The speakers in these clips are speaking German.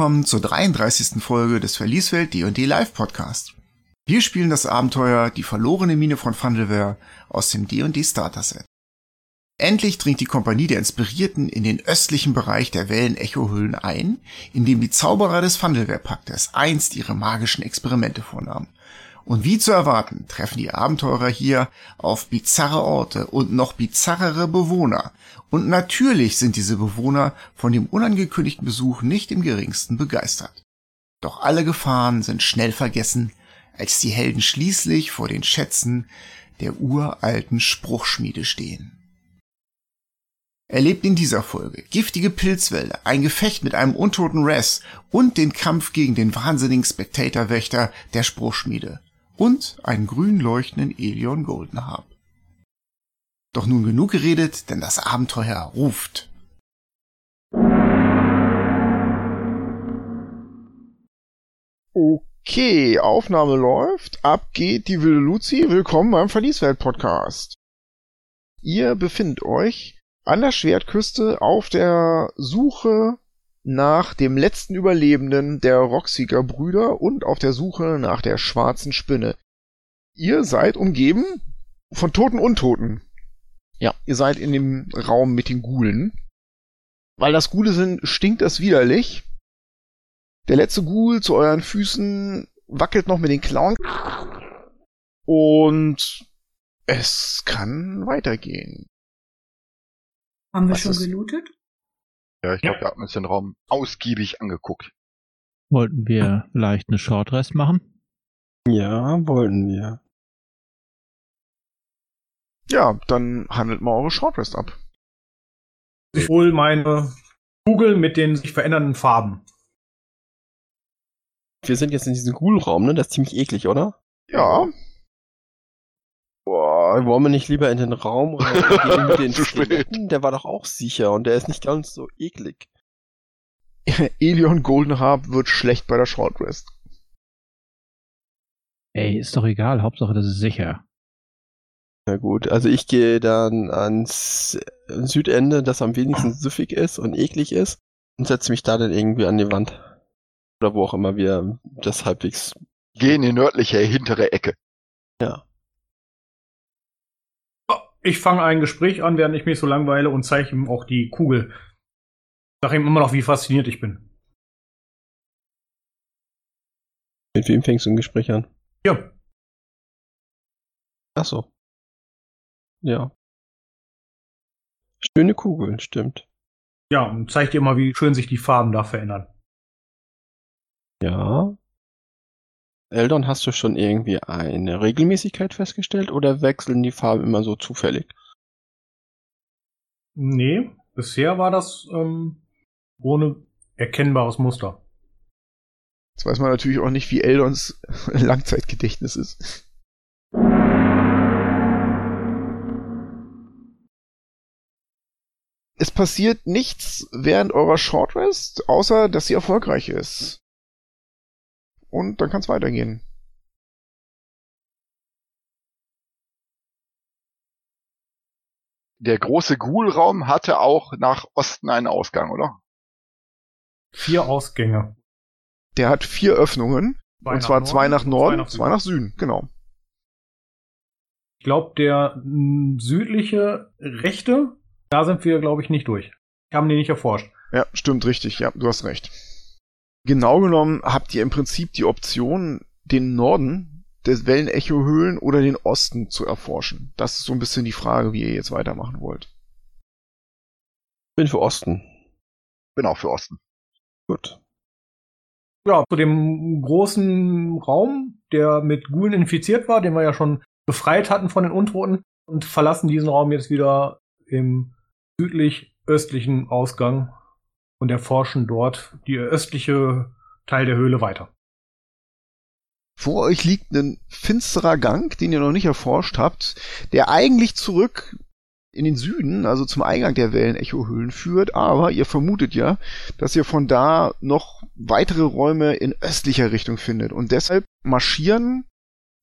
Willkommen zur 33. Folge des Verlieswelt D&D Live Podcast. Wir spielen das Abenteuer Die verlorene Mine von Fandelware aus dem D&D Starter Set. Endlich dringt die Kompanie der Inspirierten in den östlichen Bereich der Wellen-Echo-Hüllen ein, in dem die Zauberer des Fandelware-Paktes einst ihre magischen Experimente vornahmen. Und wie zu erwarten, treffen die Abenteurer hier auf bizarre Orte und noch bizarrere Bewohner. Und natürlich sind diese Bewohner von dem unangekündigten Besuch nicht im geringsten begeistert. Doch alle Gefahren sind schnell vergessen, als die Helden schließlich vor den Schätzen der uralten Spruchschmiede stehen. Erlebt in dieser Folge giftige Pilzwälder, ein Gefecht mit einem untoten Res und den Kampf gegen den wahnsinnigen Spectator-Wächter der Spruchschmiede und einen grün leuchtenden Elion Goldenharp. Doch nun genug geredet, denn das Abenteuer ruft. Okay, Aufnahme läuft. Ab geht die wilde Luzi. Willkommen beim Verlieswelt-Podcast. Ihr befindet euch an der Schwertküste auf der Suche nach dem letzten Überlebenden der Rocksieger Brüder und auf der Suche nach der schwarzen Spinne. Ihr seid umgeben von toten Untoten. Ja, ihr seid in dem Raum mit den Gulen. Weil das Gule sind, stinkt das widerlich. Der letzte Ghoul zu euren Füßen wackelt noch mit den Klauen. Und es kann weitergehen. Haben wir Was schon ist- gelootet? Ja, ich glaube, wir haben uns den Raum ausgiebig angeguckt. Wollten wir vielleicht eine Shortrest machen? Ja, wollten wir. Ja, dann handelt mal eure Shortrest ab. Ich hol meine Kugel mit den sich verändernden Farben. Wir sind jetzt in diesem Ghoul-Raum, ne? Das ist ziemlich eklig, oder? Ja, Boah, wollen wir nicht lieber in den Raum reingehen mit den. Skeletten? Der war doch auch sicher und der ist nicht ganz so eklig. Elion Goldenharp wird schlecht bei der Shortrest. Ey, ist doch egal, Hauptsache das ist sicher. Na gut, also ich gehe dann ans Südende, das am wenigsten süffig ist und eklig ist und setze mich da dann irgendwie an die Wand. Oder wo auch immer wir das halbwegs... Geh in die nördliche hintere Ecke. Ja. Ich fange ein Gespräch an, während ich mich so langweile und zeige ihm auch die Kugel. Sag ihm immer noch, wie fasziniert ich bin. Mit wem fängst du ein Gespräch an? Ja, Ach so. Ja. Schöne Kugel, stimmt. ja, und zeig dir mal, wie schön sich die Farben da verändern. Ja. Eldon, hast du schon irgendwie eine Regelmäßigkeit festgestellt oder wechseln die Farben immer so zufällig? Nee, bisher war das ähm, ohne erkennbares Muster. Jetzt weiß man natürlich auch nicht, wie Eldons Langzeitgedächtnis ist. Es passiert nichts während eurer Shortrest, außer dass sie erfolgreich ist. Und dann kann es weitergehen. Der große Ghoul-Raum hatte auch nach Osten einen Ausgang, oder? Vier Ausgänge. Der hat vier Öffnungen. Zwei und zwar zwei nach Norden, zwei nach Süden, genau. Ich glaube, der südliche rechte, da sind wir, glaube ich, nicht durch. Wir haben den nicht erforscht. Ja, stimmt richtig, ja, du hast recht. Genau genommen habt ihr im Prinzip die Option, den Norden des Wellenecho-Höhlen oder den Osten zu erforschen. Das ist so ein bisschen die Frage, wie ihr jetzt weitermachen wollt. Bin für Osten. Bin auch für Osten. Gut. Ja, zu dem großen Raum, der mit Gulen infiziert war, den wir ja schon befreit hatten von den Untoten und verlassen diesen Raum jetzt wieder im südlich-östlichen Ausgang und erforschen dort die östliche Teil der Höhle weiter. Vor euch liegt ein finsterer Gang, den ihr noch nicht erforscht habt, der eigentlich zurück in den Süden, also zum Eingang der Wellenecho-Höhlen führt, aber ihr vermutet ja, dass ihr von da noch weitere Räume in östlicher Richtung findet. Und deshalb marschieren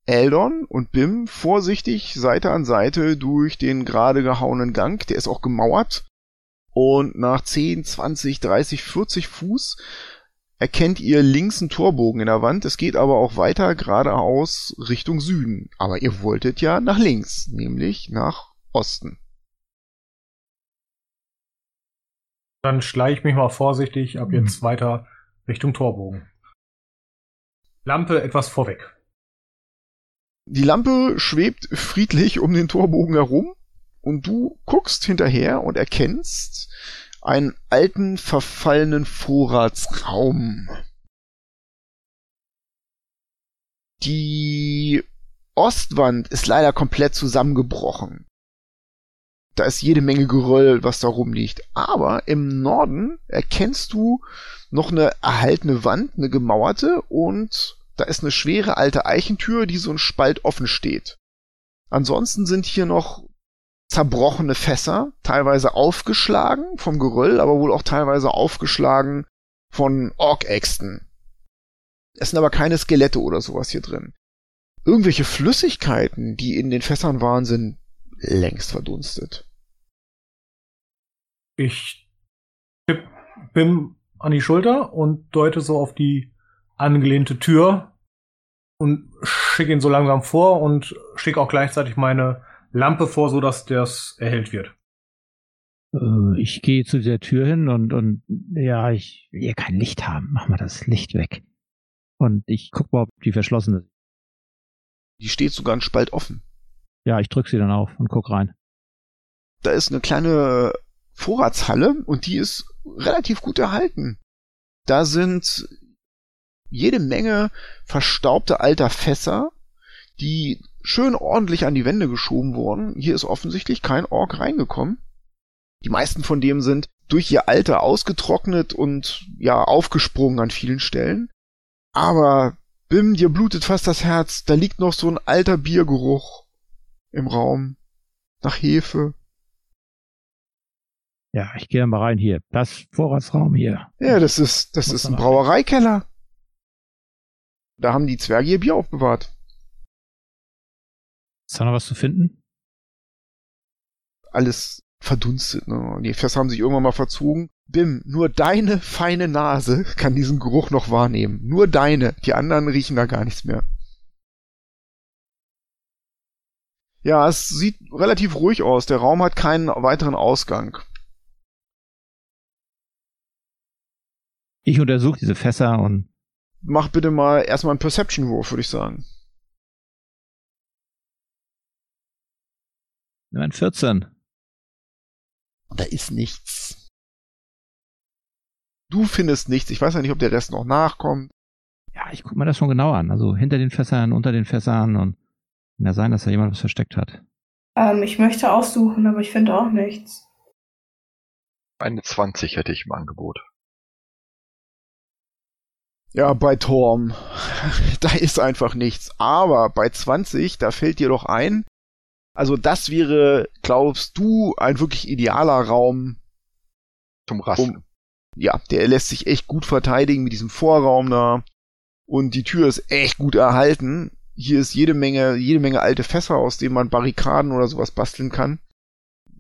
Eldon und Bim vorsichtig Seite an Seite durch den gerade gehauenen Gang, der ist auch gemauert, Und nach 10, 20, 30, 40 Fuß erkennt ihr links einen Torbogen in der Wand. Es geht aber auch weiter geradeaus Richtung Süden. Aber ihr wolltet ja nach links, nämlich nach Osten. Dann schleiche ich mich mal vorsichtig ab jetzt weiter Richtung Torbogen. Lampe etwas vorweg. Die Lampe schwebt friedlich um den Torbogen herum und du guckst hinterher und erkennst einen alten, verfallenen Vorratsraum. Die Ostwand ist leider komplett zusammengebrochen. Da ist jede Menge Geröll, was da rumliegt. Aber im Norden erkennst du noch eine erhaltene Wand, eine gemauerte, und da ist eine schwere alte Eichentür, die so ein Spalt offen steht. Ansonsten sind hier noch zerbrochene Fässer, teilweise aufgeschlagen vom Geröll, aber wohl auch teilweise aufgeschlagen von Orkäxten. Es sind aber keine Skelette oder sowas hier drin. Irgendwelche Flüssigkeiten, die in den Fässern waren, sind längst verdunstet. Ich Bim an die Schulter und deute so auf die angelehnte Tür und schicke ihn so langsam vor und schicke auch gleichzeitig meine Lampe vor, so dass das erhellt wird. Äh, Ich gehe zu der Tür hin und, und ja, ich will hier kein Licht haben. Mach mal das Licht weg. Und ich guck mal, ob die verschlossen ist. Die steht sogar ein Spalt offen. Ja, ich drück sie dann auf und guck rein. Da ist eine kleine Vorratshalle und die ist relativ gut erhalten. Da sind jede Menge verstaubte alter Fässer, die schön ordentlich an die Wände geschoben wurden. Hier ist offensichtlich kein Ork reingekommen. Die meisten von dem sind durch ihr Alter ausgetrocknet und ja aufgesprungen an vielen Stellen. Aber Bim, dir blutet fast das Herz. Da liegt noch so ein alter Biergeruch im Raum. Nach Hefe. Ja, ich gehe mal rein hier. Das Vorratsraum hier. Ja, das ist, das Muss ist ein Brauereikeller. Da haben die Zwerge ihr Bier aufbewahrt. Ist da noch was zu finden? Alles verdunstet, ne? Die Fässer haben sich irgendwann mal verzogen. Bim, nur deine feine Nase kann diesen Geruch noch wahrnehmen. Nur deine. Die anderen riechen da gar nichts mehr. Ja, es sieht relativ ruhig aus. Der Raum hat keinen weiteren Ausgang. Ich untersuche diese Fässer und Mach bitte mal erstmal einen Perception-Wurf, würde ich sagen. nimm ein 14. Da ist nichts. Du findest nichts. Ich weiß ja nicht, ob der Rest noch nachkommt. Ja, ich guck mir das schon genau an. Also hinter den Fässern, unter den Fässern und kann ja sein, dass da jemand was versteckt hat. Ähm, ich möchte aussuchen, aber ich finde auch nichts. Eine 20 hätte ich im Angebot. Ja, bei Torm. da ist einfach nichts. Aber bei 20, da fällt dir doch ein. Also das wäre, glaubst du, ein wirklich idealer Raum. Zum Rasten. Um- Ja, der lässt sich echt gut verteidigen mit diesem Vorraum da. Und die Tür ist echt gut erhalten. Hier ist jede Menge, jede Menge alte Fässer, aus denen man Barrikaden oder sowas basteln kann.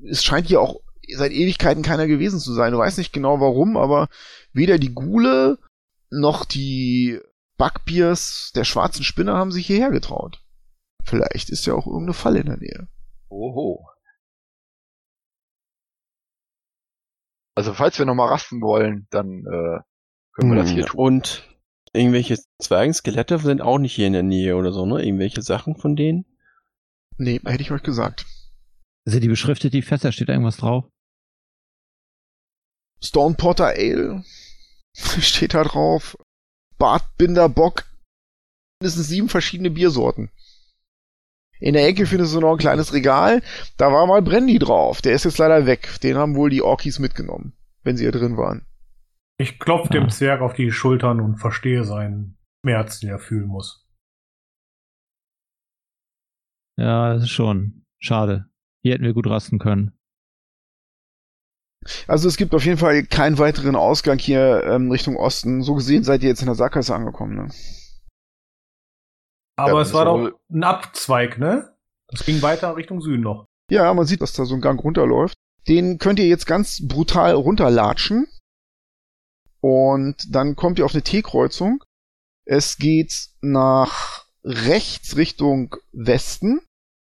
Es scheint hier auch seit Ewigkeiten keiner gewesen zu sein. Du weißt nicht genau warum, aber weder die Gule noch die Backbiers der schwarzen Spinne haben sich hierher getraut. Vielleicht ist ja auch irgendeine Falle in der Nähe. Oho. Also falls wir nochmal rasten wollen, dann äh, können wir das hier Hm, tun. Und irgendwelche Zwergenskelette sind auch nicht hier in der Nähe oder so, ne? Irgendwelche Sachen von denen? Nee, hätte ich euch gesagt. Sind die beschriftet, die Fässer? Steht da irgendwas drauf? Stone Porter Ale steht da drauf. Bartbinder Bock. Das sind sieben verschiedene Biersorten. In der Ecke findest du noch ein kleines Regal. Da war mal Brandy drauf. Der ist jetzt leider weg. Den haben wohl die Orkis mitgenommen, wenn sie hier drin waren. Ich klopfe dem Ah. Zwerg auf die Schultern und verstehe seinen Schmerz, den er fühlen muss. Ja, das ist schon schade. Hier hätten wir gut rasten können. Also es gibt auf jeden Fall keinen weiteren Ausgang hier ähm, Richtung Osten. So gesehen seid ihr jetzt in der Sackgasse angekommen. Ne? Aber Ja, es war doch ein Abzweig, ne? Das ging weiter Richtung Süden noch. Ja, man sieht, dass da so ein Gang runterläuft. Den könnt ihr jetzt ganz brutal runterlatschen. Und dann kommt ihr auf eine T-Kreuzung. Es geht nach rechts Richtung Westen.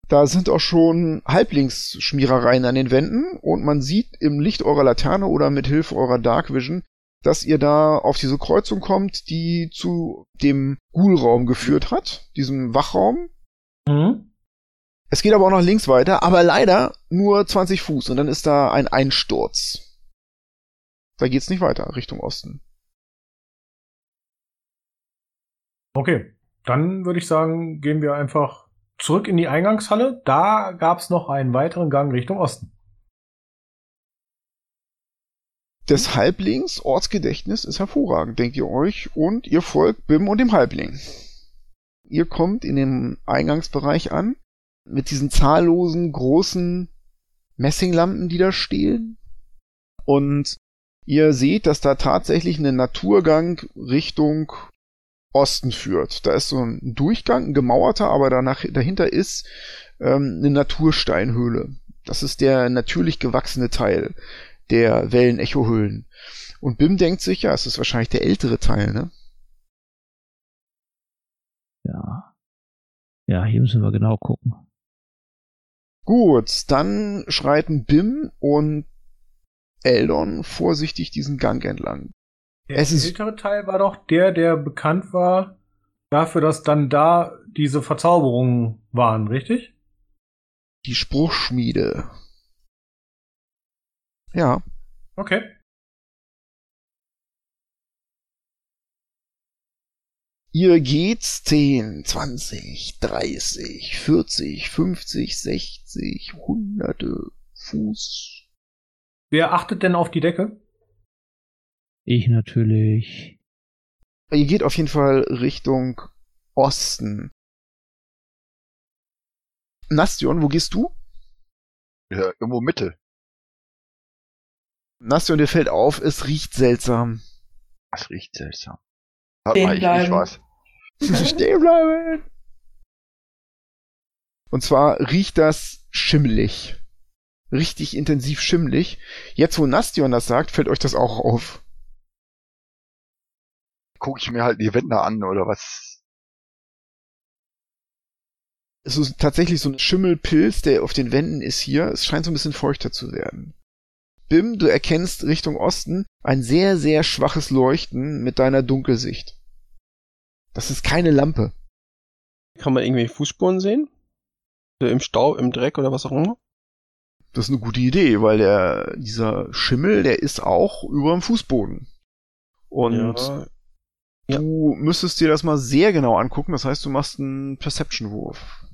Da sind auch schon Halblingsschmierereien an den Wänden und man sieht im Licht eurer Laterne oder mit Hilfe eurer Dark Vision, dass ihr da auf diese Kreuzung kommt, die zu dem Ghoul-Raum geführt hat, diesem Wachraum. Mhm. Es geht aber auch noch links weiter, aber leider nur 20 Fuß und dann ist da ein Einsturz. Da geht's nicht weiter, Richtung Osten. Okay, dann würde ich sagen, gehen wir einfach zurück in die Eingangshalle. Da gab's noch einen weiteren Gang Richtung Osten. Des Halblings Ortsgedächtnis ist hervorragend, denkt ihr euch, und ihr folgt Bim und dem Halbling. Ihr kommt in den Eingangsbereich an, mit diesen zahllosen großen Messinglampen, die da stehen. Und ihr seht, dass da tatsächlich ein Naturgang Richtung Osten führt. Da ist so ein Durchgang, ein gemauerter, aber danach, dahinter ist ähm, eine Natursteinhöhle. Das ist der natürlich gewachsene Teil der Wellenechohöhlen. Und Bim denkt sich, ja, es ist wahrscheinlich der ältere Teil, ne? Ja. Ja, hier müssen wir genau gucken. Gut, dann schreiten Bim und Eldon vorsichtig diesen Gang entlang. Der Es ist- ältere Teil war doch der, der bekannt war dafür, dass dann da diese Verzauberungen waren, richtig? Die Spruchschmiede. Ja, Okay. Ihr geht 10, 20, 30, 40, 50, 60, hunderte Fuß. Wer achtet denn auf die Decke? Ich natürlich. Ihr geht auf jeden Fall Richtung Osten. Nastion, wo gehst du? Ja, irgendwo Mitte. Nastion, dir fällt auf, es riecht seltsam. Das riecht seltsam. Hat mal ich nicht bleiben. was. Stehen bleiben! Und zwar riecht das schimmelig. Richtig intensiv schimmelig. Jetzt, wo Nastion das sagt, fällt euch das auch auf. Guck ich mir halt die Wände an oder was. Es ist tatsächlich so ein Schimmelpilz, der auf den Wänden ist hier. Es scheint so ein bisschen feuchter zu werden. Bim, du erkennst Richtung Osten ein sehr, sehr schwaches Leuchten mit deiner Dunkelsicht. Das ist keine Lampe. Kann man irgendwelche Fußspuren sehen? Im Stau, im Dreck oder was auch immer? Das ist eine gute Idee, weil der, dieser Schimmel, der ist auch über dem Fußboden. Und ja. Ja. du müsstest dir das mal sehr genau angucken. Das heißt, du machst einen Perception-Wurf.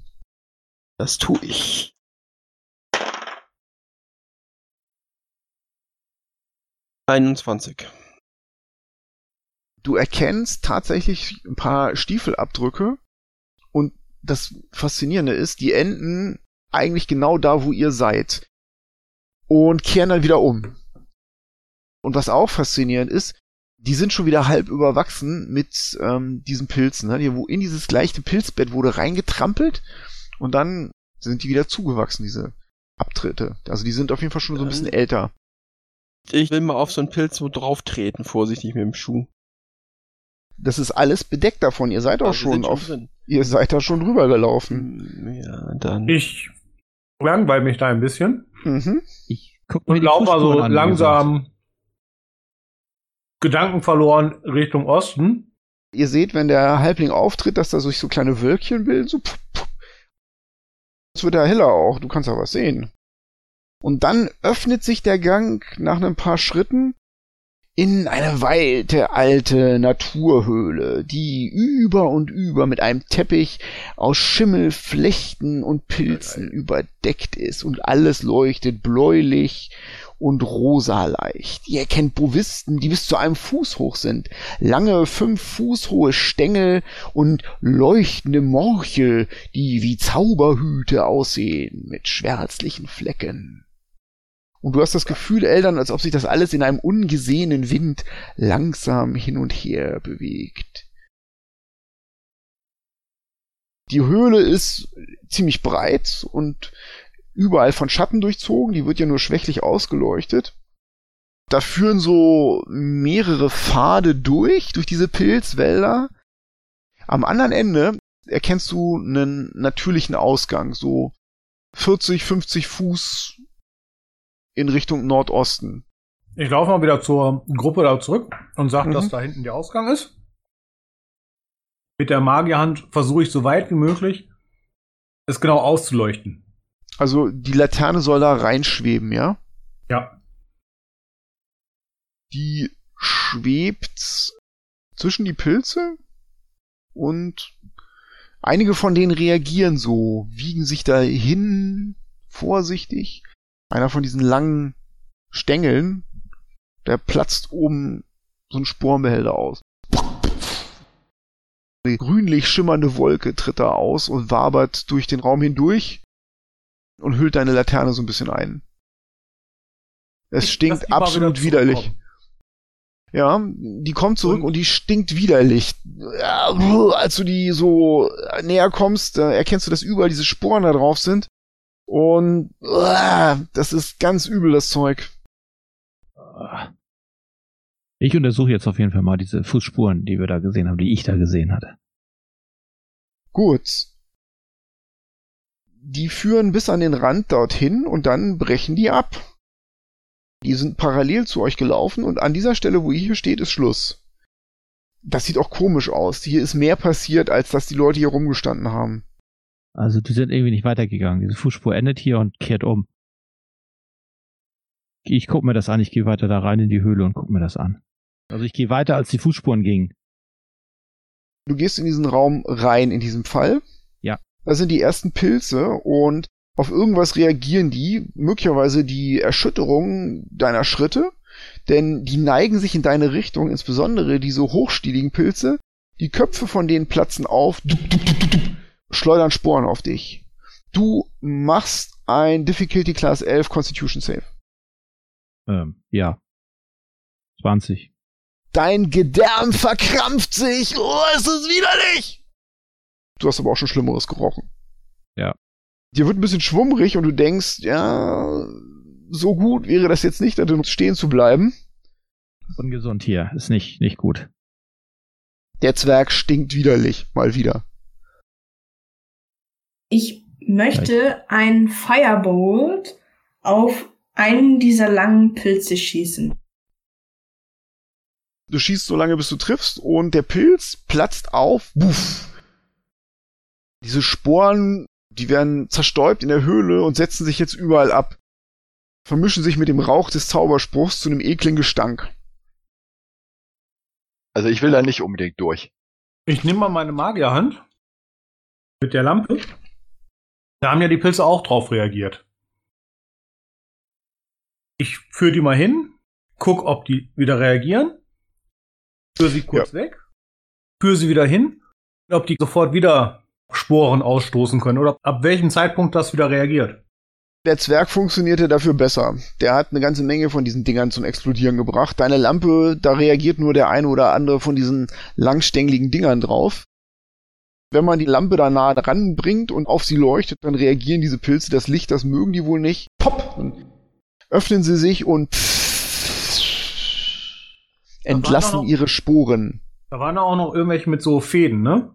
Das tue ich. Einundzwanzig. Du erkennst tatsächlich ein paar Stiefelabdrücke und das Faszinierende ist, die enden eigentlich genau da, wo ihr seid und kehren dann wieder um. Und was auch faszinierend ist, die sind schon wieder halb überwachsen mit ähm, diesen Pilzen. Ne? Die, wo in dieses leichte Pilzbett wurde reingetrampelt und dann sind die wieder zugewachsen, diese Abtritte. Also die sind auf jeden Fall schon so ein bisschen älter. Ich will mal auf so einen Pilz so drauf treten, vorsichtig mit dem Schuh. Das ist alles bedeckt davon. Ihr seid auch Also schon sind auf, drin. ihr seid da schon drüber gelaufen. Hm, Ja, dann. Ich langweile mich da ein bisschen Mhm. Ich guck mir und laufe also langsam Gedanken verloren Richtung Osten. Ihr seht, wenn der Halbling auftritt, dass da sich so kleine Wölkchen bilden, so. Es wird ja heller auch, du kannst ja was sehen. Und dann öffnet sich der Gang nach ein paar Schritten in eine weite alte Naturhöhle, die über und über mit einem Teppich aus Schimmel, Flechten und Pilzen überdeckt ist und alles leuchtet bläulich und rosa leicht. Ihr erkennt Bovisten, die bis zu einem Fuß hoch sind, lange fünf Fuß hohe Stängel und leuchtende Morchel, die wie Zauberhüte aussehen mit schwärzlichen Flecken. Und du hast das Gefühl, Eldern, als ob sich das alles in einem ungesehenen Wind langsam hin und her bewegt. Die Höhle ist ziemlich breit und überall von Schatten durchzogen, die wird ja nur schwächlich ausgeleuchtet. Da führen so mehrere Pfade durch, durch diese Pilzwälder. Am anderen Ende erkennst du einen natürlichen Ausgang, so 40, 50 Fuß in Richtung Nordosten. Ich laufe mal wieder zur Gruppe da zurück und sage, Mhm. dass da hinten der Ausgang ist. Mit der Magierhand versuche ich so weit wie möglich, es genau auszuleuchten. Also die Laterne soll da reinschweben, ja? Ja. Die schwebt zwischen die Pilze und einige von denen reagieren so, wiegen sich dahin vorsichtig. Einer von diesen langen Stängeln, der platzt oben so ein Sporenbehälter aus. Eine grünlich schimmernde Wolke tritt da aus und wabert durch den Raum hindurch und hüllt deine Laterne so ein bisschen ein. Es Ich stinkt absolut wieder widerlich. Ja, die kommt zurück und, Und- die stinkt widerlich. Ja, als du die so näher kommst, erkennst du, dass überall diese Sporen da drauf sind. Und das ist ganz übel, das Zeug. Ich untersuche jetzt auf jeden Fall mal diese Fußspuren, die wir da gesehen haben, die ich da gesehen hatte. Gut. Die führen bis an den Rand dorthin und dann brechen die ab. Die sind parallel zu euch gelaufen und an dieser Stelle, wo ihr hier steht, ist Schluss. Das sieht auch komisch aus. Hier ist mehr passiert, als dass die Leute hier rumgestanden haben. Also die sind irgendwie nicht weitergegangen. Diese Fußspur endet hier und kehrt um. Ich guck mir das an, ich gehe weiter da rein in die Höhle und guck mir das an. Also ich gehe weiter, als die Fußspuren gingen. Du gehst in diesen Raum rein, in diesem Fall. Ja. Da sind die ersten Pilze und auf irgendwas reagieren die, möglicherweise die Erschütterung deiner Schritte, denn die neigen sich in deine Richtung, insbesondere diese hochstieligen Pilze. Die Köpfe von denen platzen auf, schleudern Sporen auf dich. Du machst ein Difficulty Class 11 Constitution Save. Ähm, ja. 20. Dein Gedärm verkrampft sich. Oh, es ist widerlich. Du hast aber auch schon Schlimmeres gerochen. Ja. Dir wird ein bisschen schwummrig und du denkst, ja, so gut wäre das jetzt nicht, da drin stehen zu bleiben. Ungesund hier. Ist nicht, nicht gut. Der Zwerg stinkt widerlich, mal wieder. Ich möchte ein Firebolt auf einen dieser langen Pilze schießen. Du schießt so lange, bis du triffst und der Pilz platzt auf. Buff. Diese Sporen, die werden zerstäubt in der Höhle und setzen sich jetzt überall ab. Vermischen sich mit dem Rauch des Zauberspruchs zu einem ekligen Gestank. Also ich will da nicht unbedingt durch. Ich nehme mal meine Magierhand mit der Lampe. Da haben ja die Pilze auch drauf reagiert. Ich führe die mal hin, guck, ob die wieder reagieren, führe sie kurz weg, führe sie wieder hin, ob die sofort wieder Sporen ausstoßen können oder ab welchem Zeitpunkt das wieder reagiert. Der Zwerg funktionierte dafür besser. Der hat eine ganze Menge von diesen Dingern zum Explodieren gebracht. Deine Lampe, da reagiert nur der eine oder andere von diesen langstängeligen Dingern drauf. Wenn man die Lampe da nah dran bringt und auf sie leuchtet, dann reagieren diese Pilze. Das Licht, das mögen die wohl nicht. Pop! Dann öffnen sie sich und entlassen noch- ihre Sporen. Da waren auch noch irgendwelche mit so Fäden, ne?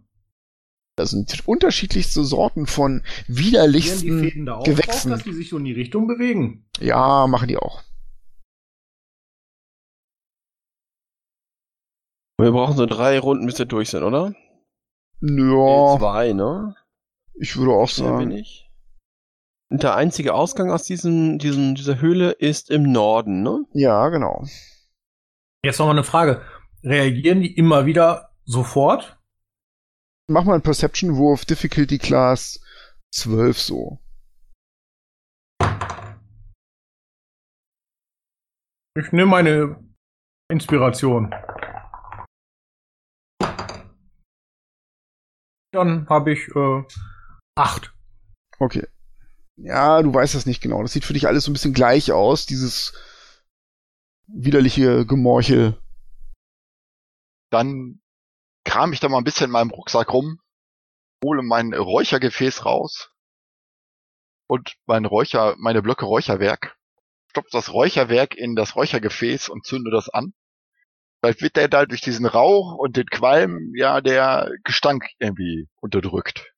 Das sind unterschiedlichste Sorten von Gehen die widerlichsten Fäden da auch drauf, Gewächsen. dass die sich so in die Richtung bewegen? Ja, machen die auch. Wir brauchen so drei Runden, bis wir durch sind, oder? Ja, Zwei, ne? ich würde auch sagen. wenig. Und der einzige Ausgang aus diesem, diesem, dieser Höhle ist im Norden, ne? Ja, genau. Jetzt noch mal eine Frage. Reagieren die immer wieder sofort? Mach mal einen Perception-Wurf, Difficulty Class 12 so. Ich nehme meine Inspiration. Dann habe ich äh, acht. Okay. Ja, du weißt das nicht genau. Das sieht für dich alles so ein bisschen gleich aus, dieses widerliche Gemorchel. Dann kram ich da mal ein bisschen in meinem Rucksack rum, hole mein Räuchergefäß raus und mein Räucher, meine Blöcke Räucherwerk, stopfe das Räucherwerk in das Räuchergefäß und zünde das an. Vielleicht wird der da durch diesen Rauch und den Qualm ja der Gestank irgendwie unterdrückt.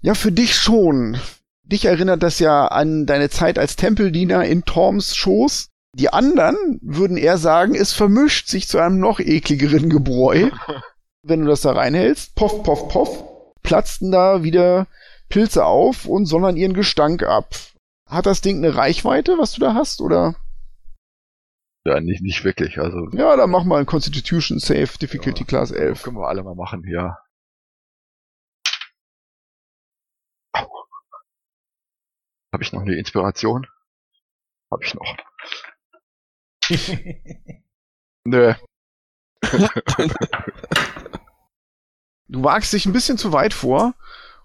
Ja, für dich schon. Dich erinnert das ja an deine Zeit als Tempeldiener in Torms Schoß. Die anderen würden eher sagen, es vermischt sich zu einem noch ekligeren Gebräu. Wenn du das da reinhältst, poff, poff, poff, platzten da wieder Pilze auf und sondern ihren Gestank ab. Hat das Ding eine Reichweite, was du da hast, oder? Ja, nicht, nicht wirklich. Also Ja, dann mach mal ein Constitution Save, Difficulty Ja. Class 11. können wir alle mal machen, ja. Au. Habe ich noch eine Inspiration? Habe ich noch. Nö. Du wagst dich ein bisschen zu weit vor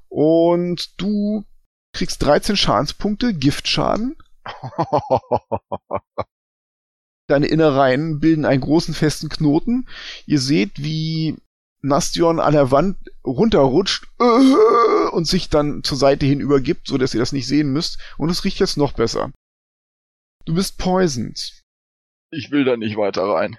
und du kriegst 13 Schadenspunkte, Giftschaden. Deine Innereien bilden einen großen festen Knoten. Ihr seht, wie Nastion an der Wand runterrutscht äh, und sich dann zur Seite hin übergibt, so dass ihr das nicht sehen müsst. Und es riecht jetzt noch besser. Du bist poisoned. ich will da nicht weiter rein.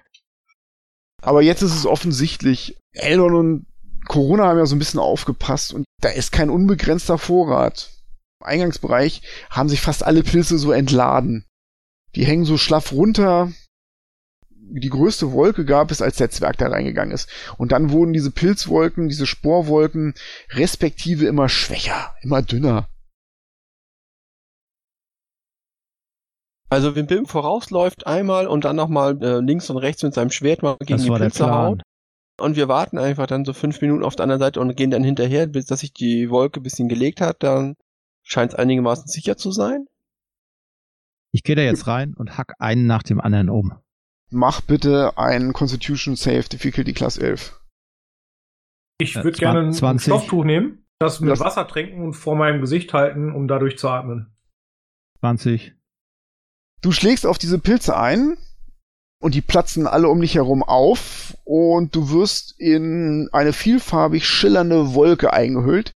Aber jetzt ist es offensichtlich, Eldon und Corona haben ja so ein bisschen aufgepasst und da ist kein unbegrenzter Vorrat. Im Eingangsbereich haben sich fast alle Pilze so entladen. Die hängen so schlaff runter. Die größte Wolke gab es, als der Zwerg da reingegangen ist. Und dann wurden diese Pilzwolken, diese Sporwolken respektive immer schwächer, immer dünner. Also wenn Bim vorausläuft einmal und dann nochmal äh, links und rechts mit seinem Schwert mal gegen Das die Pilze haut. Und wir warten einfach dann so fünf Minuten auf der anderen Seite und gehen dann hinterher, bis dass sich die Wolke ein bisschen gelegt hat. Dann scheint es einigermaßen sicher zu sein. Ich gehe da jetzt rein und hack einen nach dem anderen um. Mach bitte einen Constitution Save Difficulty Class 11. Ich Äh, würde gerne ein 20. Stofftuch nehmen, das mit Das- Wasser tränken und vor meinem Gesicht halten, um dadurch zu atmen. 20. Du schlägst auf diese Pilze ein und die platzen alle um dich herum auf und du wirst in eine vielfarbig schillernde Wolke eingehüllt.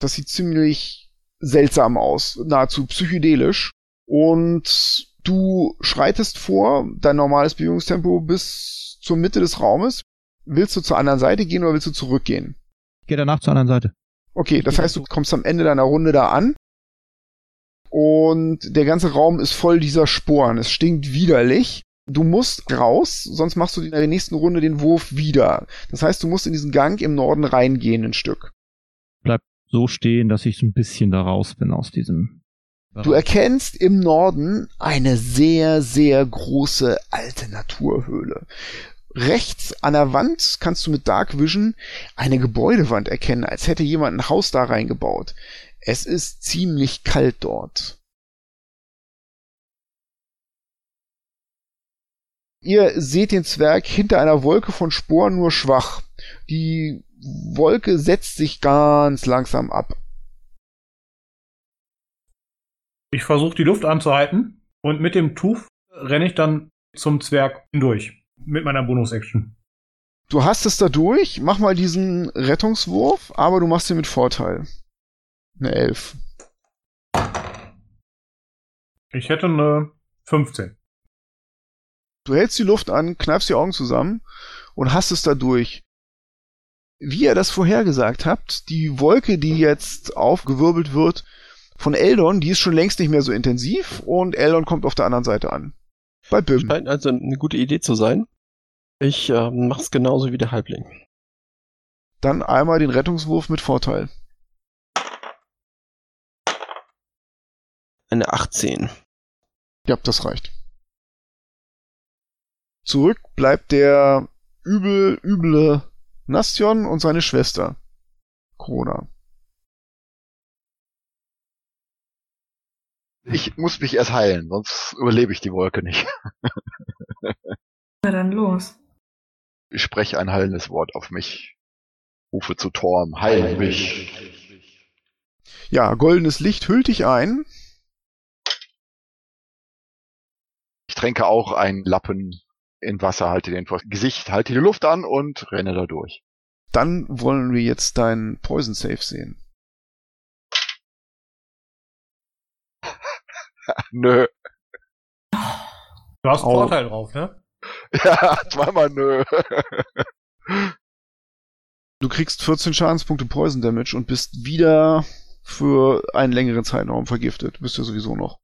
Das sieht ziemlich seltsam aus, nahezu psychedelisch. Und du schreitest vor, dein normales Bewegungstempo bis zur Mitte des Raumes. Willst du zur anderen Seite gehen oder willst du zurückgehen? Ich gehe danach zur anderen Seite. Okay, das heißt, du kommst am Ende deiner Runde da an und der ganze Raum ist voll dieser Sporen. Es stinkt widerlich. Du musst raus, sonst machst du in der nächsten Runde den Wurf wieder. Das heißt, du musst in diesen Gang im Norden reingehen ein Stück. So stehen, dass ich so ein bisschen da raus bin aus diesem. Du erkennst im Norden eine sehr, sehr große alte Naturhöhle. Rechts an der Wand kannst du mit Dark Vision eine Gebäudewand erkennen, als hätte jemand ein Haus da reingebaut. Es ist ziemlich kalt dort. Ihr seht den Zwerg hinter einer Wolke von Sporen nur schwach. Die Wolke setzt sich ganz langsam ab. Ich versuche die Luft anzuhalten und mit dem Tuch renne ich dann zum Zwerg hindurch. Mit meiner Bonus-Action. Du hast es da durch, mach mal diesen Rettungswurf, aber du machst ihn mit Vorteil. Eine 11. Ich hätte eine 15. Du hältst die Luft an, kneifst die Augen zusammen und hast es da durch. Wie ihr das vorhergesagt habt, die Wolke, die jetzt aufgewirbelt wird von Eldon, die ist schon längst nicht mehr so intensiv und Eldon kommt auf der anderen Seite an. Bei Bim. Scheint also eine gute Idee zu sein. Ich äh, mach's genauso wie der Halbling. Dann einmal den Rettungswurf mit Vorteil. Eine 18. Ja, das reicht. Zurück bleibt der übel, üble Nastion und seine Schwester. Corona. Ich muss mich erst heilen, sonst überlebe ich die Wolke nicht. Na dann los. Ich spreche ein heilendes Wort auf mich. Rufe zu Torm, heil mich. Ja, goldenes Licht hüllt dich ein. Ich tränke auch einen Lappen in Wasser, halte den vor Gesicht, halte die Luft an und renne da durch. Dann wollen wir jetzt deinen Poison Save sehen. nö. Du hast einen Au. Vorteil drauf, ne? Ja, zweimal nö. Du kriegst 14 Schadenspunkte Poison Damage und bist wieder für einen längeren Zeitraum vergiftet. Bist du sowieso noch.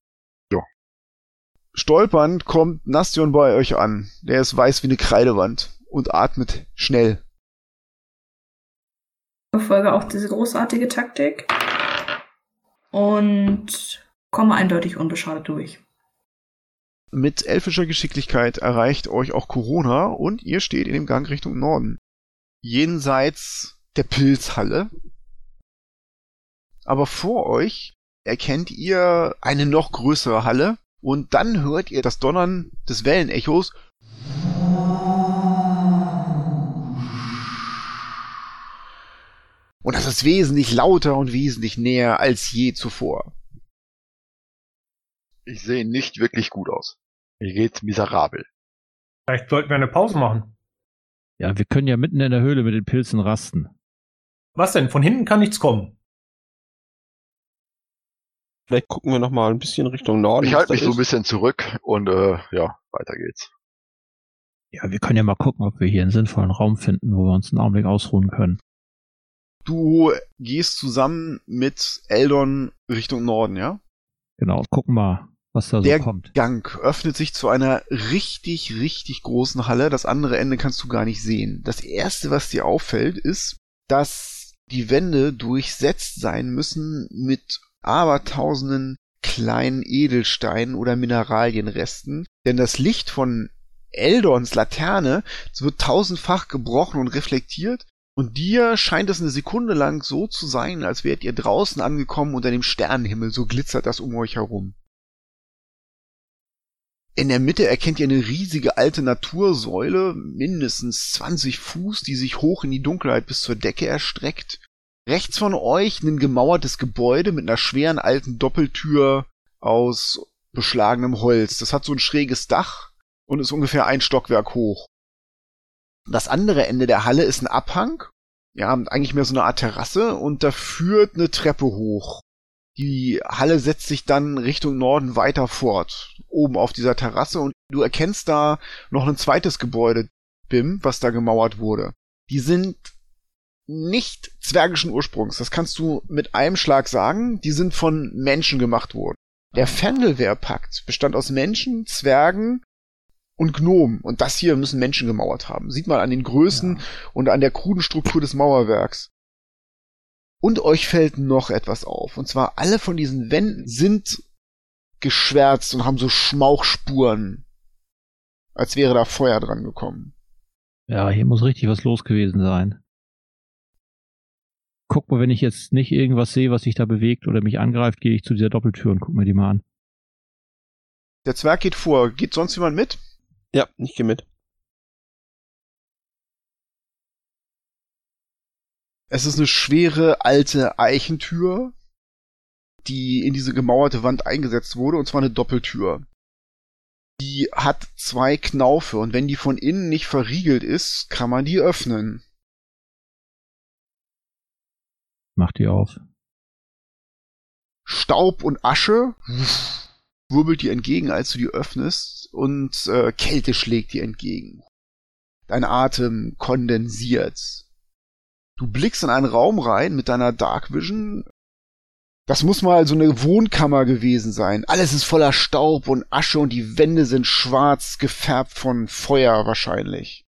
Stolpernd kommt Nastion bei euch an. Der ist weiß wie eine Kreidewand und atmet schnell. Verfolge auch diese großartige Taktik. Und komme eindeutig unbeschadet durch. Mit elfischer Geschicklichkeit erreicht euch auch Corona und ihr steht in dem Gang Richtung Norden. Jenseits der Pilzhalle. Aber vor euch erkennt ihr eine noch größere Halle und dann hört ihr das Donnern des Wellenechos. Und das ist wesentlich lauter und wesentlich näher als je zuvor. Ich sehe nicht wirklich gut aus. Mir geht's miserabel. Vielleicht sollten wir eine Pause machen. Ja, wir können ja mitten in der Höhle mit den Pilzen rasten. Was denn? Von hinten kann nichts kommen. Vielleicht gucken wir noch mal ein bisschen Richtung Norden. Ich halte mich so ein bisschen zurück und äh, ja, weiter geht's. Ja, wir können ja mal gucken, ob wir hier einen sinnvollen Raum finden, wo wir uns einen Augenblick ausruhen können. Du gehst zusammen mit Eldon Richtung Norden, ja? Genau, gucken mal, was da so Der kommt. Gang öffnet sich zu einer richtig, richtig großen Halle. Das andere Ende kannst du gar nicht sehen. Das erste, was dir auffällt, ist, dass die Wände durchsetzt sein müssen mit abertausenden kleinen Edelsteinen oder Mineralienresten. Denn das Licht von Eldons Laterne wird tausendfach gebrochen und reflektiert. Und dir scheint es eine Sekunde lang so zu sein, als wärt ihr draußen angekommen unter dem Sternenhimmel. So glitzert das um euch herum. In der Mitte erkennt ihr eine riesige alte Natursäule, mindestens 20 Fuß, die sich hoch in die Dunkelheit bis zur Decke erstreckt. Rechts von euch ein gemauertes Gebäude mit einer schweren alten Doppeltür aus beschlagenem Holz. Das hat so ein schräges Dach und ist ungefähr ein Stockwerk hoch. Das andere Ende der Halle ist ein Abhang. Ja, eigentlich mehr so eine Art Terrasse und da führt eine Treppe hoch. Die Halle setzt sich dann Richtung Norden weiter fort, oben auf dieser Terrasse und du erkennst da noch ein zweites Gebäude, Bim, was da gemauert wurde. Die sind nicht zwergischen Ursprungs, das kannst du mit einem Schlag sagen, die sind von Menschen gemacht worden. Der Fendelwehr-Pakt bestand aus Menschen, Zwergen und Gnomen und das hier müssen Menschen gemauert haben. Sieht man an den Größen und an der kruden Struktur des Mauerwerks. Und euch fällt noch etwas auf. Und zwar alle von diesen Wänden sind geschwärzt und haben so Schmauchspuren. Als wäre da Feuer dran gekommen. Ja, hier muss richtig was los gewesen sein. Guck mal, wenn ich jetzt nicht irgendwas sehe, was sich da bewegt oder mich angreift, gehe ich zu dieser Doppeltür und guck mir die mal an. Der Zwerg geht vor. Geht sonst jemand mit? Ja, ich gehe mit. Es ist eine schwere alte Eichentür, die in diese gemauerte Wand eingesetzt wurde, und zwar eine Doppeltür. Die hat zwei Knaufe und wenn die von innen nicht verriegelt ist, kann man die öffnen. Mach die auf. Staub und Asche wirbelt dir entgegen, als du die öffnest, und äh, Kälte schlägt dir entgegen. Dein Atem kondensiert. Du blickst in einen Raum rein mit deiner Dark Vision. Das muss mal so eine Wohnkammer gewesen sein. Alles ist voller Staub und Asche und die Wände sind schwarz gefärbt von Feuer wahrscheinlich.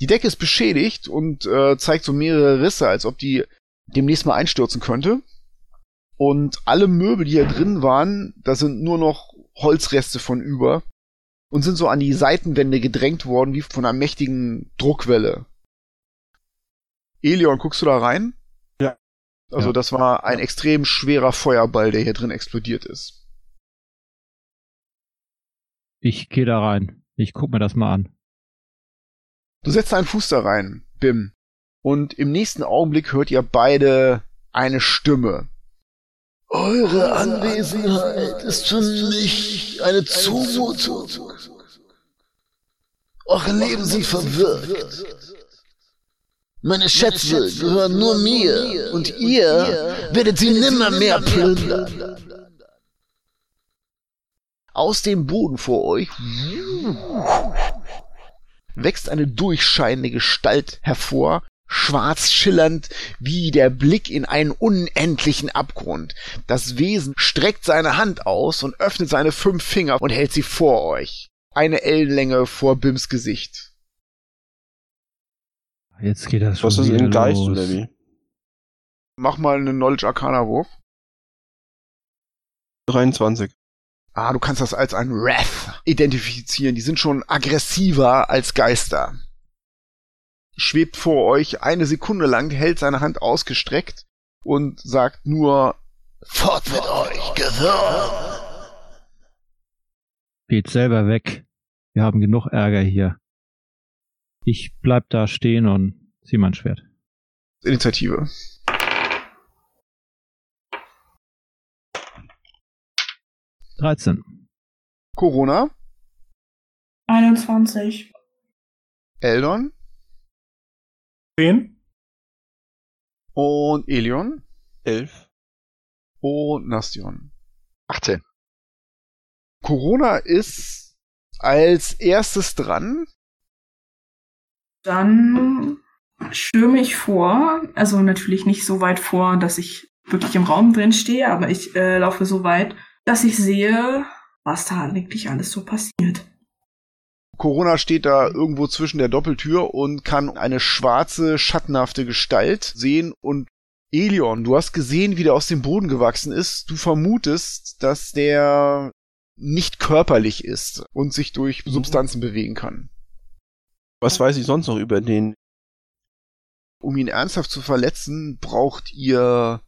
Die Decke ist beschädigt und äh, zeigt so mehrere Risse, als ob die demnächst mal einstürzen könnte. Und alle Möbel, die hier drin waren, da sind nur noch Holzreste von über und sind so an die Seitenwände gedrängt worden, wie von einer mächtigen Druckwelle. Elion, guckst du da rein? Ja. Also Ja. das war ein extrem schwerer Feuerball, der hier drin explodiert ist. Ich gehe da rein. Ich guck mir das mal an. Du setzt einen Fuß da rein, Bim. Und im nächsten Augenblick hört ihr beide eine Stimme. Eure Anwesenheit ist für mich eine Zumutung. Eure Leben sind verwirkt. Meine Schätze gehören nur mir und ihr werdet sie nimmer mehr plündern. Aus dem Boden vor euch wächst eine durchscheinende Gestalt hervor, schwarz schillernd wie der Blick in einen unendlichen Abgrund. Das Wesen streckt seine Hand aus und öffnet seine fünf Finger und hält sie vor euch. Eine Ellenlänge vor Bims Gesicht. Jetzt geht das schon Was ist wieder ein Geist los. oder wie? Mach mal einen Knowledge Arcana Wurf. 23. Ah, du kannst das als ein Wrath identifizieren. Die sind schon aggressiver als Geister. Schwebt vor euch eine Sekunde lang, hält seine Hand ausgestreckt und sagt nur Fort mit euch, Gewürm! Geht selber weg. Wir haben genug Ärger hier. Ich bleib da stehen und zieh mein Schwert. Initiative. Dreizehn. Corona, 21. Eldon Zehn? und Elion 11. und Nastion. 18. Corona ist als erstes dran. Dann stürme ich vor. Also natürlich nicht so weit vor, dass ich wirklich im Raum drin stehe, aber ich äh, laufe so weit, dass ich sehe, was da wirklich alles so passiert. Corona steht da irgendwo zwischen der Doppeltür und kann eine schwarze, schattenhafte Gestalt sehen und Elion, du hast gesehen, wie der aus dem Boden gewachsen ist. Du vermutest, dass der nicht körperlich ist und sich durch Substanzen bewegen kann. Was weiß ich sonst noch über den? Um ihn ernsthaft zu verletzen, braucht ihr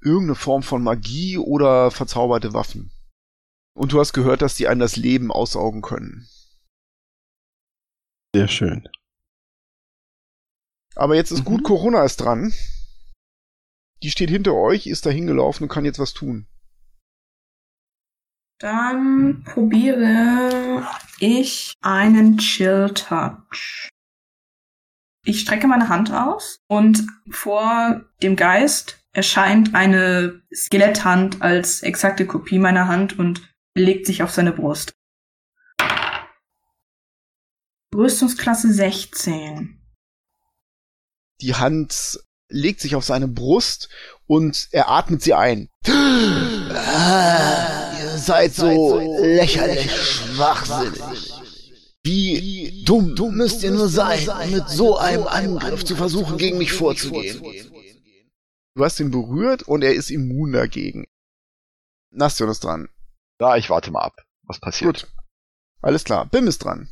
irgendeine Form von Magie oder verzauberte Waffen. Und du hast gehört, dass die einem das Leben aussaugen können. Sehr schön. Aber jetzt ist gut, Mhm. Corona ist dran. Die steht hinter euch, ist da hingelaufen und kann jetzt was tun. Dann probiere ich einen Chill Touch. Ich strecke meine Hand aus und vor dem Geist erscheint eine Skeletthand als exakte Kopie meiner Hand und legt sich auf seine Brust. Rüstungsklasse 16. Die Hand legt sich auf seine Brust und er atmet sie ein. Ah, ihr seid so lächerlich schwachsinnig. Wie dumm, müsst ihr nur sein, mit so einem Angriff zu versuchen, gegen mich vorzugehen. Du hast ihn berührt und er ist immun dagegen. Nastion ist dran. Ja, ich warte mal ab, was passiert. Gut. Alles klar. Bim ist dran.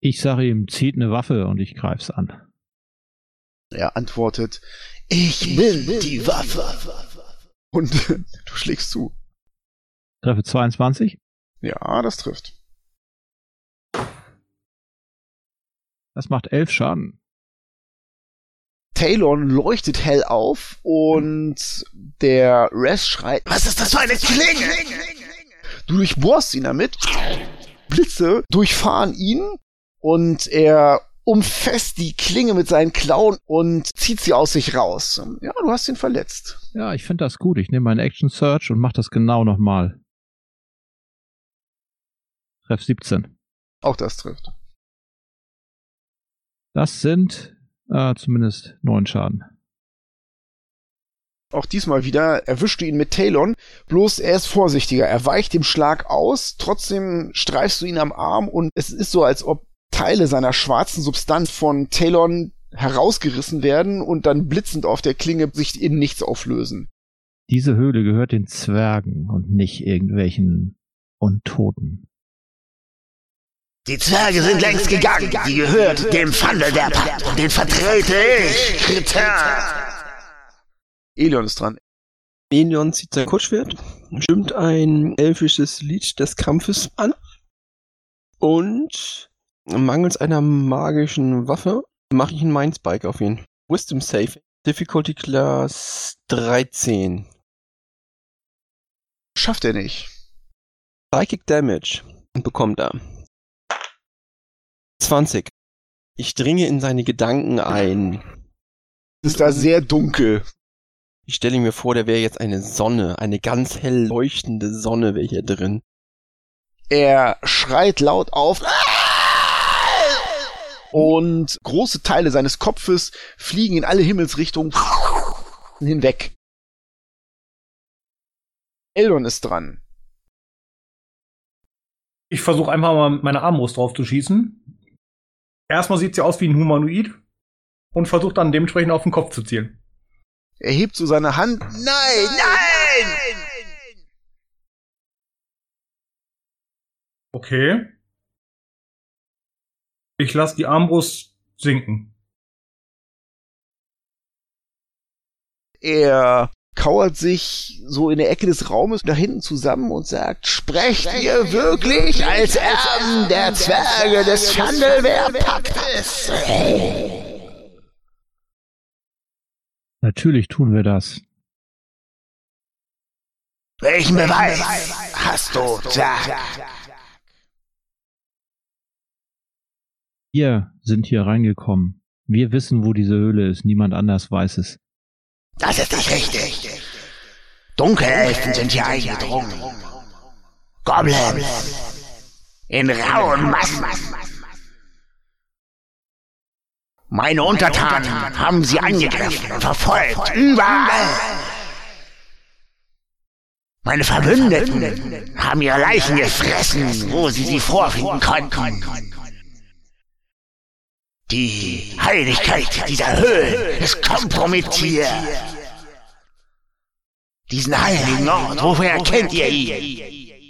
Ich sage ihm, zieht eine Waffe und ich greif's an. Er antwortet, ich will die Waffe. Und du schlägst zu. Treffe 22. Ja, das trifft. Das macht elf Schaden. Talon leuchtet hell auf und der Res schreit, was ist das für eine Klinge? Du durchbohrst ihn damit, Blitze durchfahren ihn und er umfasst die Klinge mit seinen Klauen und zieht sie aus sich raus. Ja, du hast ihn verletzt. Ja, ich finde das gut. Ich nehme meinen Action Search und mach das genau nochmal. Treff 17. Auch das trifft. Das sind äh, zumindest neun Schaden. Auch diesmal wieder erwischst du ihn mit Talon, bloß er ist vorsichtiger. Er weicht dem Schlag aus, trotzdem streifst du ihn am Arm und es ist so, als ob Teile seiner schwarzen Substanz von Talon herausgerissen werden und dann blitzend auf der Klinge sich in nichts auflösen. Diese Höhle gehört den Zwergen und nicht irgendwelchen Untoten. Die Zwerge sind längst gegangen. Die gehört dem Fandelwerper. Und den vertrete ich. Kritan. Elion ist dran. Elion zieht sein Kurzschwert, stimmt ein elfisches Lied des Kampfes an und mangels einer magischen Waffe mache ich einen Mindspike auf ihn. Wisdom Save. Difficulty Class 13. Schafft er nicht. Psychic Damage und bekommt er 20. Ich dringe in seine Gedanken ein. Es ist da sehr dunkel. Ich stelle mir vor, da wäre jetzt eine Sonne, eine ganz hell leuchtende Sonne wäre hier drin. Er schreit laut auf und große Teile seines Kopfes fliegen in alle Himmelsrichtungen hinweg. Eldon ist dran. Ich versuche einfach mal mit meiner Armbrust drauf zu schießen. Erstmal sieht sie aus wie ein Humanoid und versucht dann dementsprechend auf den Kopf zu zielen. Er hebt so seine Hand. Nein, nein! Okay. Ich lasse die Armbrust sinken. Er kauert sich so in der Ecke des Raumes nach hinten zusammen und sagt, sprecht ihr wirklich als Erben der Zwerge des Schandelwehrpaktes? Natürlich tun wir das. Welchen Beweis hast du, Zwerg? Wir sind hier reingekommen. Wir wissen, wo diese Höhle ist. Niemand anders weiß es. Das ist nicht richtig. Dunkelelfen sind hier eingedrungen. Goblins. In rauen Massen. Meine Untertanen haben sie angegriffen und verfolgt. Überall. Meine Verbündeten haben ihre Leichen gefressen, wo sie sie vorfinden konnten. Die Heiligkeit dieser Höhlen ist kompromittiert. Diesen heiligen Ort, woher kennt ihr ihn?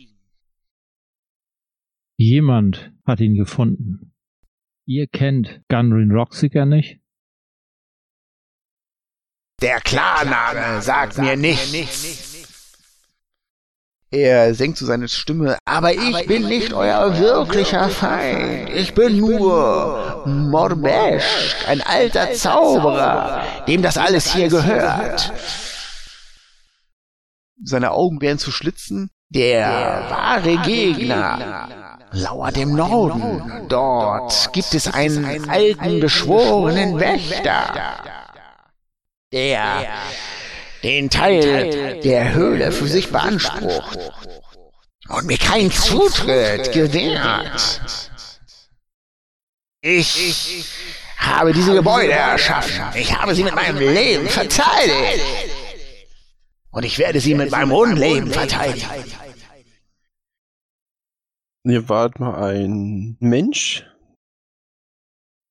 Jemand hat ihn gefunden. Ihr kennt Gunrin Roxiger nicht? Der Klarname sagt mir nichts. Er senkt so seine Stimme, aber ich bin nicht euer wirklicher Feind. Ich bin nur Morbesch, ein alter Zauberer, dem das alles hier gehört. Seine Augen werden zu Schlitzen. Der wahre Gegner lauert im Norden. Dort gibt es einen alten, beschworenen Wächter, der den Teil der Höhle für sich beansprucht und mir keinen Zutritt gewährt. Ich habe diese Gebäude erschaffen. Ich habe sie mit meinem Leben verteidigt. Und ich werde sie mit meinem Unleben verteidigen. Ihr wart mal ein Mensch?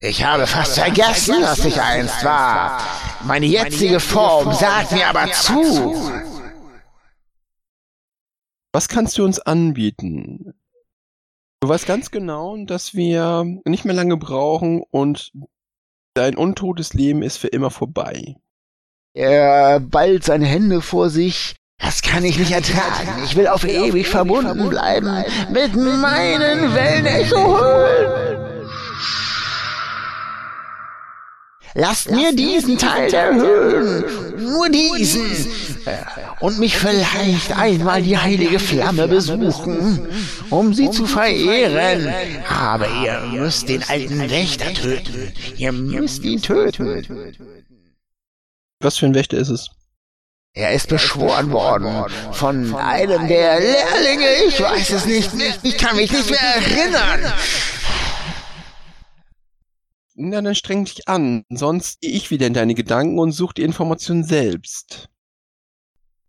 Ich habe fast vergessen, was ich einst war. Meine jetzige Form sagt mir aber zu. Was kannst du uns anbieten? Du weißt ganz genau, dass wir nicht mehr lange brauchen und dein untotes Leben ist für immer vorbei. Er ballt seine Hände vor sich. Das kann ich nicht ertragen. Ich will auf ewig verbunden bleiben mit meinen Wellenechohöhlen. Lasst mir diesen Teil der Höhlen, nur diesen, und mich vielleicht einmal die heilige Flamme besuchen, um sie zu verehren. Aber ihr müsst den alten Wächter töten. Ihr müsst ihn töten. Was für ein Wächter ist es? Er ist beschworen worden von einem der Lehrlinge. Ich weiß es nicht. Ich kann mich nicht mehr erinnern. Na, dann streng dich an. Sonst gehe ich wieder in deine Gedanken und such die Information selbst.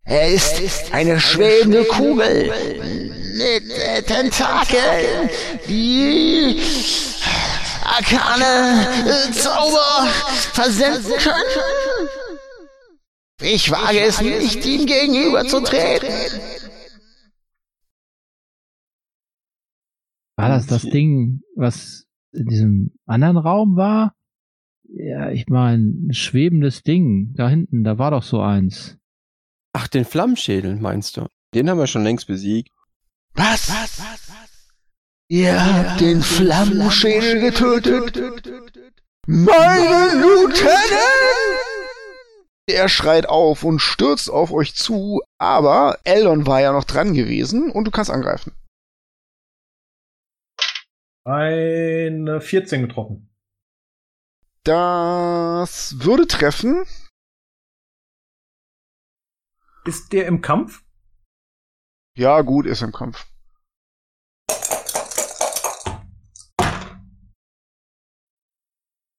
Er ist eine schwebende Kugel mit äh, Tentakeln, die arkane äh, Zauber versenden können. Ich wage es nicht, ihm gegenüberzutreten. War das das Ding, was in diesem anderen Raum war? Ja, ich meine, ein schwebendes Ding. Da hinten, da war doch so eins. Ach, den Flammenschädel meinst du? Den haben wir schon längst besiegt. Was? Ihr habt den Flammenschädel getötet? Meine Lieutenant! Er schreit auf und stürzt auf euch zu, aber Eldon war ja noch dran gewesen und du kannst angreifen. Eine 14 getroffen. Das würde treffen. Ist der im Kampf? Ja, gut, ist im Kampf.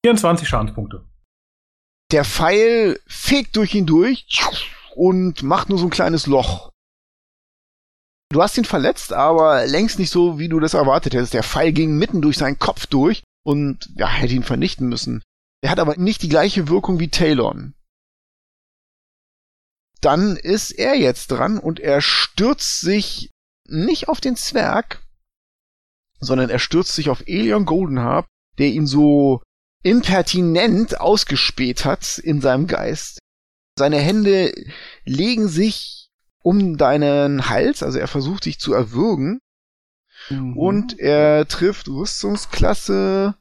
Vierundzwanzig Schadenspunkte. Der Pfeil fegt durch ihn durch und macht nur so ein kleines Loch. Du hast ihn verletzt, aber längst nicht so, wie du das erwartet hättest. Der Pfeil ging mitten durch seinen Kopf durch und ja, hätte ihn vernichten müssen. Er hat aber nicht die gleiche Wirkung wie Talon. Dann ist er jetzt dran und er stürzt sich nicht auf den Zwerg, sondern er stürzt sich auf Elion Goldenharp, der ihn so impertinent ausgespäht hat in seinem Geist. Seine Hände legen sich um deinen Hals, also er versucht dich zu erwürgen. Mhm. Und er trifft Rüstungsklasse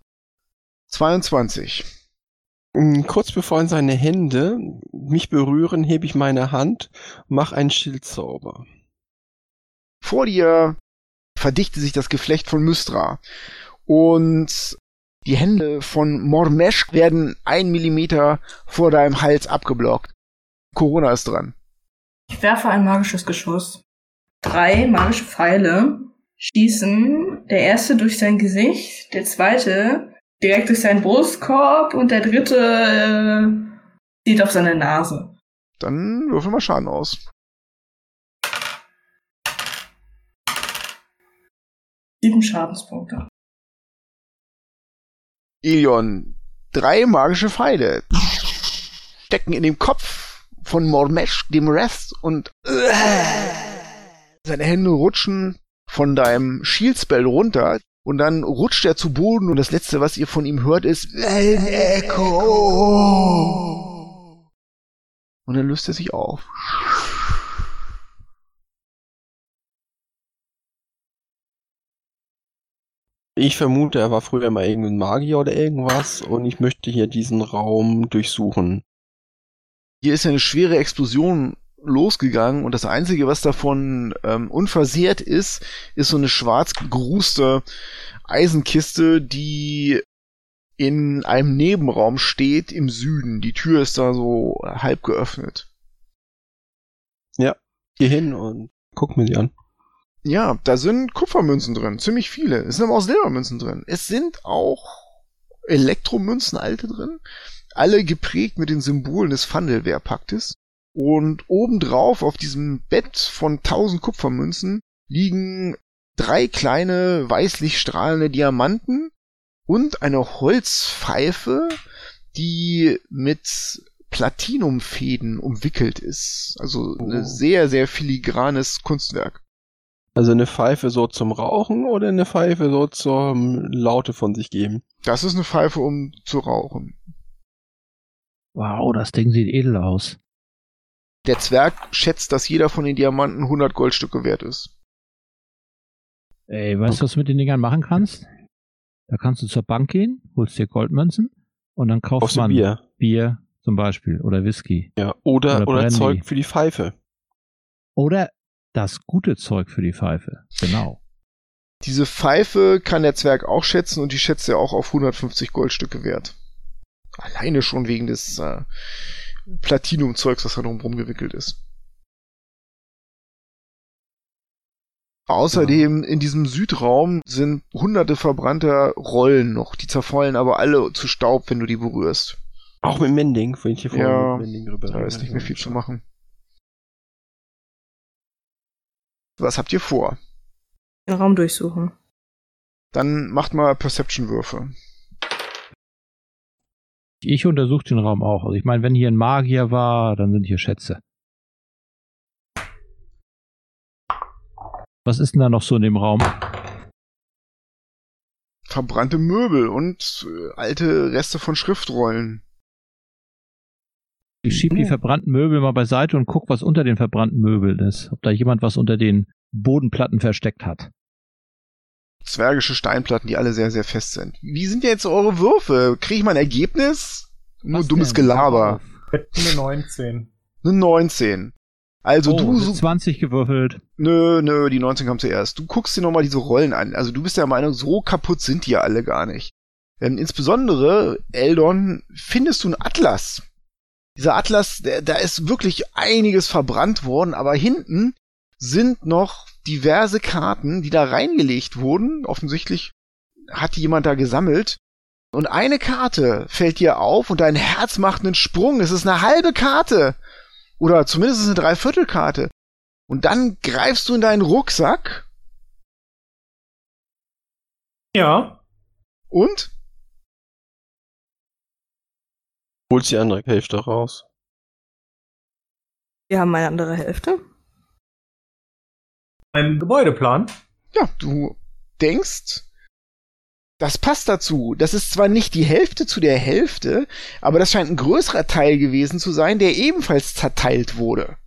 22. Mm, kurz bevor ihn seine Hände mich berühren, hebe ich meine Hand, mach einen Schildzauber. Vor dir verdichtet sich das Geflecht von Mystra. Und die Hände von Mormesh werden ein Millimeter vor deinem Hals abgeblockt. Corona ist dran. Ich werfe ein magisches Geschoss. Drei magische Pfeile schießen. Der erste durch sein Gesicht, der zweite direkt durch seinen Brustkorb und der dritte äh, zieht auf seine Nase. Dann würfel mal Schaden aus. Sieben Schadenspunkte. Ilion, drei magische Pfeile stecken in dem Kopf von Mormesh, dem Rest, und äh, seine Hände rutschen von deinem Shield-Spell runter. Und dann rutscht er zu Boden und das letzte, was ihr von ihm hört, ist ein Echo. Und dann löst er sich auf. Ich vermute, er war früher mal irgendein Magier oder irgendwas und ich möchte hier diesen Raum durchsuchen. Hier ist eine schwere Explosion losgegangen und das Einzige, was davon ähm, unversehrt ist, ist so eine schwarz gerußte Eisenkiste, die in einem Nebenraum steht im Süden. Die Tür ist da so halb geöffnet. Ja, geh hin und guck mir die an. Ja, da sind Kupfermünzen drin, ziemlich viele. Es sind aber auch Silbermünzen drin. Es sind auch Elektromünzen, alte drin, alle geprägt mit den Symbolen des Fandelwehrpaktes. Und obendrauf auf diesem Bett von tausend Kupfermünzen liegen drei kleine weißlich strahlende Diamanten und eine Holzpfeife, die mit Platinumfäden umwickelt ist. Also oh. ein sehr, sehr filigranes Kunstwerk. Also eine Pfeife so zum Rauchen oder eine Pfeife so zum Laute von sich geben? Das ist eine Pfeife, um zu rauchen. Wow, das Ding sieht edel aus. Der Zwerg schätzt, dass jeder von den Diamanten 100 Goldstücke wert ist. Ey, weißt du, was du mit den Dingern machen kannst? Da kannst du zur Bank gehen, holst dir Goldmünzen und dann kaufst Kaufst du man Bier. Bier zum Beispiel oder Whisky. Ja, oder, Oder oder. Zeug für die Pfeife. Oder das gute Zeug für die Pfeife. Genau. Diese Pfeife kann der Zwerg auch schätzen und die schätzt er auch auf 150 Goldstücke wert. Alleine schon wegen des äh, Platinum-Zeugs, was da drumherum gewickelt ist. Außerdem in diesem Südraum sind hunderte verbrannter Rollen noch. Die zerfallen aber alle zu Staub, wenn du die berührst. Auch mit Mending, wenn ich hier vorhin Ja, mit Mending rüber Da ist nicht mehr viel zu machen. Was habt ihr vor? Den Raum durchsuchen. Dann macht mal Perception-Würfe. Ich untersuche den Raum auch. Also ich meine, wenn hier ein Magier war, dann sind hier Schätze. Was ist denn da noch so in dem Raum? Verbrannte Möbel und äh, alte Reste von Schriftrollen. Ich schieb die verbrannten Möbel mal beiseite und guck, was unter den verbrannten Möbeln ist. Ob da jemand was unter den Bodenplatten versteckt hat. Zwergische Steinplatten, die alle sehr, sehr fest sind. Wie sind jetzt eure Würfe? Kriege ich mal ein Ergebnis? Nur Was dummes denn? Gelaber. Eine 19. Eine 19. Also oh, du eine so, 20 gewürfelt. Nö, nö, die 19 kam zuerst. Du guckst dir nochmal diese Rollen an. Also du bist der Meinung, so kaputt sind die ja alle gar nicht. Ähm, insbesondere, Eldon, findest du einen Atlas. Dieser Atlas, der, da ist wirklich einiges verbrannt worden, aber hinten sind noch diverse Karten, die da reingelegt wurden. Offensichtlich hat die jemand da gesammelt. Und eine Karte fällt dir auf und dein Herz macht einen Sprung. Es ist eine halbe Karte. Oder zumindest eine Dreiviertelkarte. Und dann greifst du in deinen Rucksack Ja. und Holst die andere Hälfte raus. Wir haben eine andere Hälfte. Ein Gebäudeplan. ja, du denkst, das passt dazu. Das ist zwar nicht die Hälfte zu der Hälfte, aber das scheint ein größerer Teil gewesen zu sein, der ebenfalls zerteilt wurde.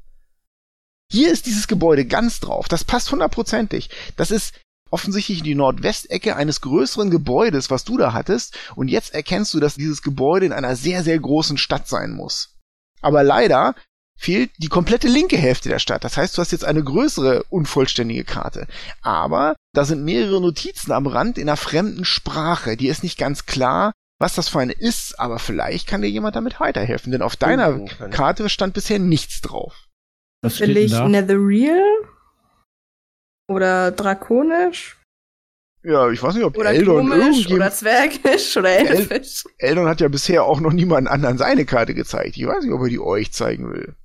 Hier ist dieses Gebäude ganz drauf. Das passt hundertprozentig. Das ist offensichtlich die Nordwestecke eines größeren Gebäudes, was du da hattest. Und jetzt erkennst du, dass dieses Gebäude in einer sehr, sehr großen Stadt sein muss. Aber leider fehlt die komplette linke Hälfte der Stadt. Das heißt, du hast jetzt eine größere, unvollständige Karte. Aber da sind mehrere Notizen am Rand in einer fremden Sprache. Die ist nicht ganz klar, was das für eine ist, aber vielleicht kann dir jemand damit weiterhelfen. Denn auf deiner Oh, keine- Karte stand bisher nichts drauf. Was Will steht denn ich da? Netherreal? Oder Drakonisch? Ja, ich weiß nicht, ob Oder Eldon Gnomisch? Oder. Zwergisch? Oder Elfisch? Eldon hat ja bisher auch noch niemand anderen seine Karte gezeigt. Ich weiß nicht, ob er die euch zeigen will.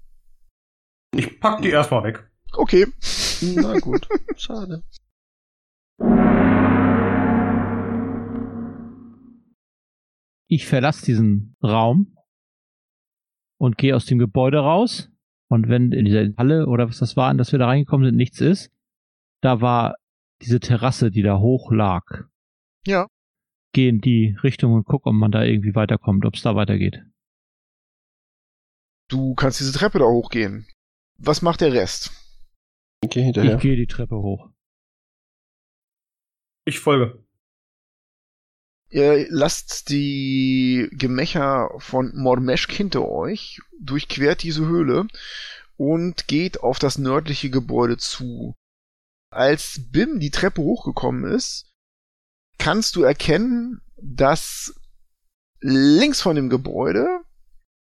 Ich pack die erstmal weg. Okay. Na gut. Schade. Ich verlasse diesen Raum und gehe aus dem Gebäude raus. Und wenn in dieser Halle oder was das war, in das wir da reingekommen sind, nichts ist, da war diese Terrasse, die da hoch lag. Ja. Gehe in die Richtung und guck, ob man da irgendwie weiterkommt, ob es da weitergeht. Du kannst diese Treppe da hochgehen. Was macht der Rest? Ich geh hinterher. Ich gehe die Treppe hoch. Ich folge. Ihr lasst die Gemächer von Mormeschk hinter euch, durchquert diese Höhle und geht auf das nördliche Gebäude zu. Als Bim die Treppe hochgekommen ist, kannst du erkennen, dass links von dem Gebäude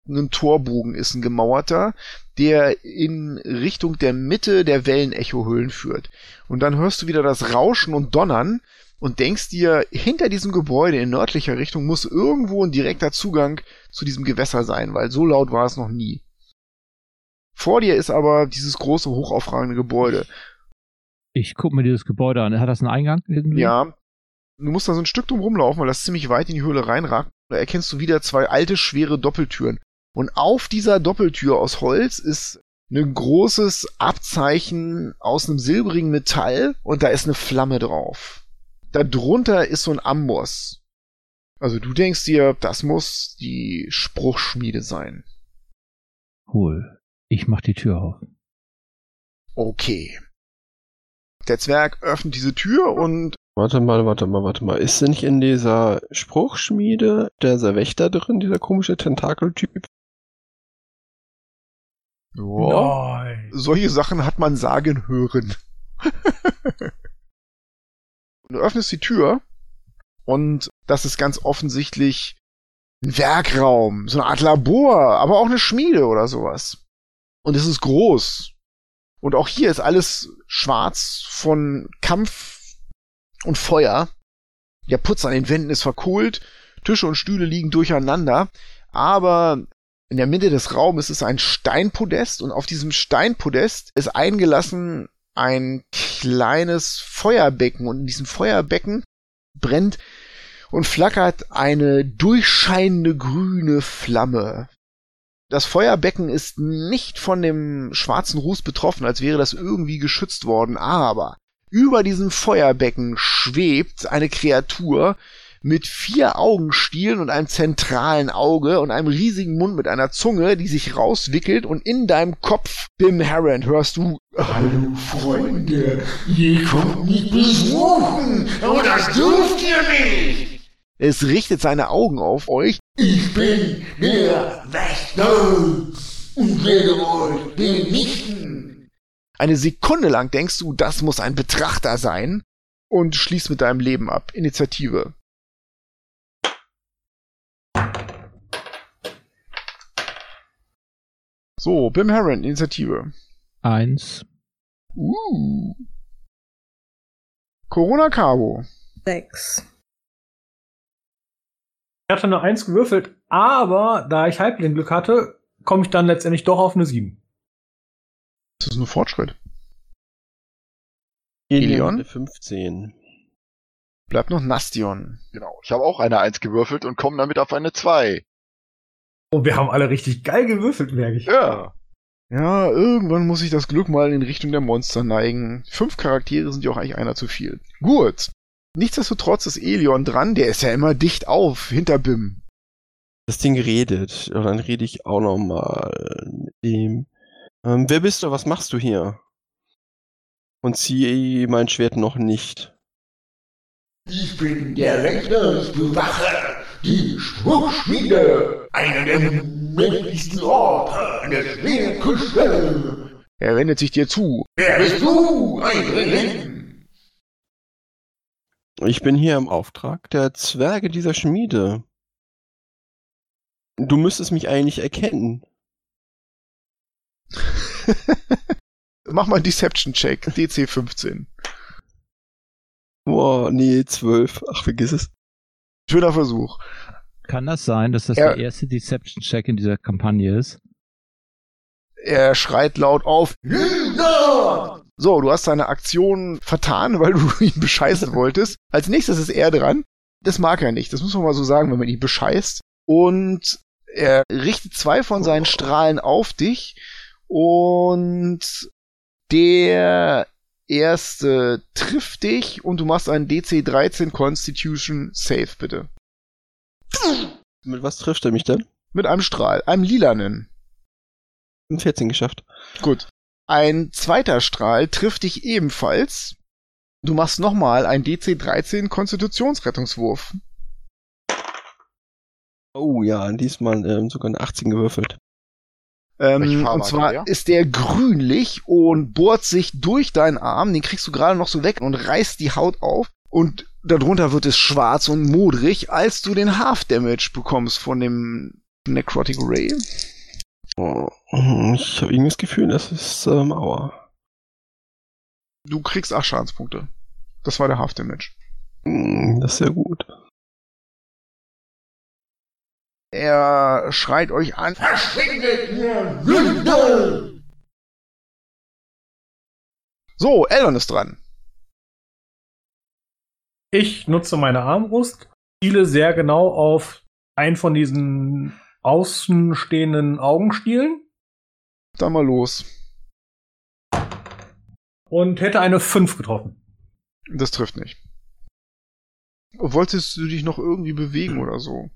ein Torbogen ist, ein gemauerter, der in Richtung der Mitte der Wellenechohöhlen führt. Und dann hörst du wieder das Rauschen und Donnern und denkst dir, hinter diesem Gebäude in nördlicher Richtung muss irgendwo ein direkter Zugang zu diesem Gewässer sein, weil so laut war es noch nie. Vor dir ist aber dieses große, hochaufragende Gebäude. Ich gucke mir dieses Gebäude an. Hat das einen Eingang irgendwie? Ja, du musst da so ein Stück drum rumlaufen, weil das ziemlich weit in die Höhle reinragt. Da erkennst du wieder zwei alte, schwere Doppeltüren. Und auf dieser Doppeltür aus Holz ist ein großes Abzeichen aus einem silbrigen Metall und da ist eine Flamme drauf. Darunter ist so ein Amboss. Also du denkst dir, das muss die Spruchschmiede sein. Cool. Ich mach die Tür auf. Okay. Der Zwerg öffnet diese Tür und Warte mal, warte mal, warte mal. Ist denn nicht in dieser Spruchschmiede dieser Wächter drin, dieser komische Tentakeltyp? Nein. solche Sachen hat man sagen hören. du öffnest die Tür und das ist ganz offensichtlich ein Werkraum, so eine Art Labor, aber auch eine Schmiede oder sowas. Und es ist groß. Und auch hier ist alles schwarz von Kampf und Feuer. Der Putz an den Wänden ist verkohlt, Tische und Stühle liegen durcheinander, aber in der Mitte des Raumes ist ein Steinpodest und auf diesem Steinpodest ist eingelassen ein kleines Feuerbecken und in diesem Feuerbecken brennt und flackert eine durchscheinende grüne Flamme. Das Feuerbecken ist nicht von dem schwarzen Ruß betroffen, als wäre das irgendwie geschützt worden, aber über diesem Feuerbecken schwebt eine Kreatur mit vier Augenstielen und einem zentralen Auge und einem riesigen Mund mit einer Zunge, die sich rauswickelt und in deinem Kopf, Bim Harrend, hörst du Hallo Freunde, ihr kommt mich besuchen, aber das dürft ihr nicht. Es richtet seine Augen auf euch. Ich bin der Wächter und werde euch vernichten. Eine Sekunde lang denkst du, das muss ein Betrachter sein und schließt mit deinem Leben ab. Initiative. So, Bim Harrend, Initiative. Eins. Uh. Corona Cabo. Sechs. Ich hatte eine 1 gewürfelt, aber da ich Halbling-Glück hatte, komme ich dann letztendlich doch auf eine 7. Das ist ein Fortschritt. Hatte 15. Bleibt noch Nastion. Genau. Ich habe auch eine Eins gewürfelt und komme damit auf eine Zwei. Und wir haben alle richtig geil gewürfelt, merke ich. Ja. Ja, irgendwann muss sich das Glück mal in Richtung der Monster neigen. Fünf Charaktere sind ja auch eigentlich einer zu viel. Gut. Nichtsdestotrotz ist Elion dran, der ist ja immer dicht auf, hinter Bim. Das Ding redet. Und dann rede ich auch noch mal mit ihm. Ähm, wer bist du? Was machst du hier? Und ziehe mein Schwert noch nicht. Ich bin der Wächtersbewacher, die Spruchschmiede, einer der mächtigsten Orte an der Schwerküste. Er wendet sich dir zu. Wer bist du, Eindringling? Ich bin hier im Auftrag der Zwerge dieser Schmiede. Du müsstest mich eigentlich erkennen. Mach mal einen Deception-Check, DC 15. Boah, nee, 12. Ach, vergiss es. Schöner Versuch. Kann das sein, dass das Ja. der erste Deception-Check in dieser Kampagne ist? Er schreit laut auf. Lügner! So, du hast deine Aktion vertan, weil du ihn bescheißen wolltest. Als nächstes ist er dran. Das mag er nicht. Das muss man mal so sagen, wenn man ihn bescheißt. Und er richtet zwei von seinen Strahlen auf dich. Und der erste trifft dich und du machst einen DC 13 Constitution Save, bitte. Mit was trifft er mich denn? Mit einem Strahl, einem lilanen. 14 geschafft. Gut. Ein zweiter Strahl trifft dich ebenfalls. Du machst nochmal einen DC 13 Konstitutionsrettungswurf. Oh ja, diesmal ähm, sogar eine 18 gewürfelt. Ähm, und zwar der? ist der grünlich und bohrt sich durch deinen Arm. Den kriegst du gerade noch so weg und reißt die Haut auf. Und darunter wird es schwarz und modrig, als du den Half Damage bekommst von dem Necrotic Ray. Oh, ich habe irgendwie das Gefühl, das ist ähm, Aua. Du kriegst 8 Schadenspunkte. Das war der Half Damage. Hm, Das ist sehr gut. Er schreit euch an. Verschwindet ihr Lügner! So, Elon ist dran. Ich nutze meine Armbrust, ziele sehr genau auf einen von diesen außenstehenden Augenstielen Dann mal los. und hätte eine 5 getroffen. Das trifft nicht. Wolltest du dich noch irgendwie bewegen oder so?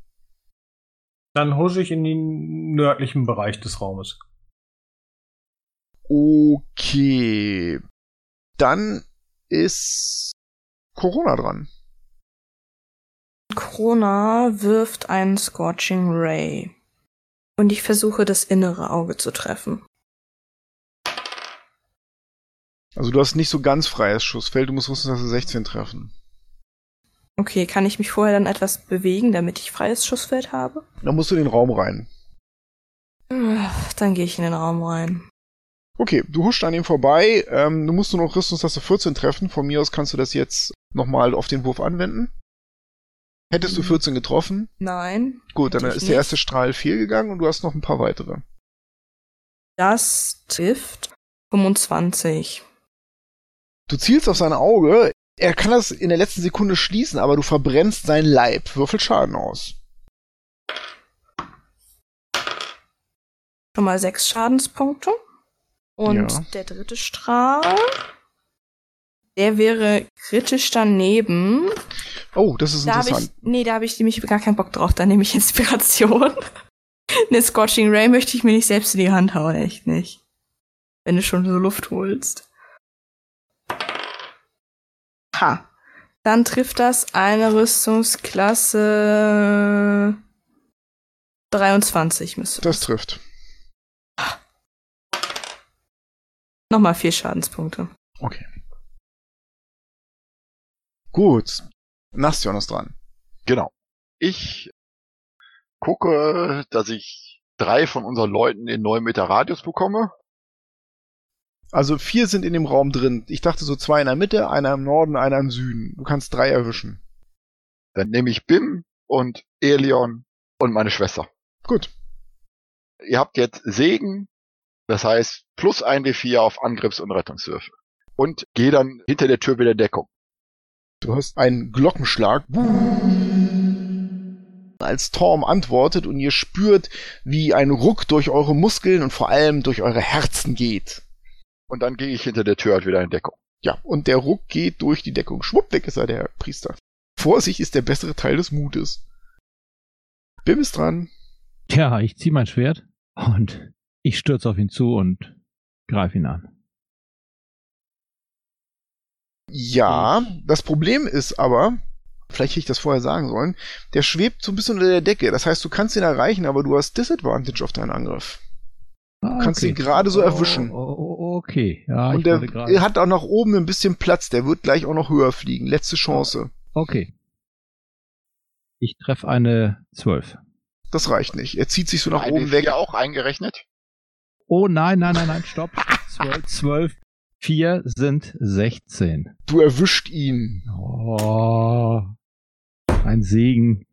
Dann husche ich in den nördlichen Bereich des Raumes. Okay. Dann ist Corona dran. Corona wirft einen Scorching Ray. Und ich versuche, das innere Auge zu treffen. Also du hast nicht so ganz freies Schussfeld, du musst Rüstungsklasse 16 treffen. Okay, kann ich mich vorher dann etwas bewegen, damit ich freies Schussfeld habe? Dann musst du in den Raum rein. Dann gehe ich in den Raum rein. Okay, du huscht an ihm vorbei. Ähm, du musst nur noch Rüstungsklasse 14 treffen. Von mir aus kannst du das jetzt nochmal auf den Wurf anwenden. Hättest du Mhm. 14 getroffen, Nein. gut, dann ist der erste. Strahl fehlgegangen und du hast noch ein paar weitere. Das trifft 25. Du zielst auf sein Auge. Er kann das in der letzten Sekunde schließen, aber du verbrennst seinen Leib. Würfel Schaden aus. Schon mal sechs Schadenspunkte. Und Ja. der dritte Strahl, der wäre kritisch daneben. Oh, das ist Da interessant. ich, nee, da habe ich nämlich gar keinen Bock drauf. Da nehme ich Inspiration. Eine Scorching Ray möchte ich mir nicht selbst in die Hand hauen, echt nicht. Wenn du schon so Luft holst. Ha. Dann trifft das eine Rüstungsklasse 23 müsste. Das trifft. Nochmal vier Schadenspunkte. Okay. Gut. Nastion ist dran. Genau. Ich gucke, dass ich drei von unseren Leuten in neun Meter Radius bekomme. Also vier sind in dem Raum drin. Ich dachte so zwei in der Mitte, einer im Norden, einer im Süden. Du kannst drei erwischen. Dann nehme ich Bim und Elion und meine Schwester. Gut. Ihr habt jetzt Segen, das heißt plus ein D4 auf Angriffs- und Rettungswürfe. Und geh dann hinter der Tür wieder Deckung. Du hörst einen Glockenschlag. Als Torm antwortet und ihr spürt, wie ein Ruck durch eure Muskeln und vor allem durch eure Herzen geht. Und dann gehe ich hinter der Tür halt wieder in Deckung. Ja, und der Ruck geht durch die Deckung. Schwupp, weg ist er, der Priester. Vorsicht ist der bessere Teil des Mutes. Bim ist dran. Tja, ich ziehe mein Schwert und ich stürze auf ihn zu und greife ihn an. Ja, das Problem ist aber, vielleicht hätte ich das vorher sagen sollen, der schwebt so ein bisschen unter der Decke. Das heißt, du kannst ihn erreichen, aber du hast Disadvantage auf deinen Angriff. Ah, kannst ihn gerade so erwischen. Oh, oh, okay, ja, und ich der er hat auch nach oben ein bisschen Platz. Der wird gleich auch noch höher fliegen. Letzte Chance. Okay. Ich treffe eine 12. Das reicht nicht. Er zieht sich so nach Ein oben D4 weg. auch eingerechnet. Oh nein, nein, nein, nein, stopp. 12, 12. 4 sind 16. Du erwischt ihn. Oh. Ein Segen.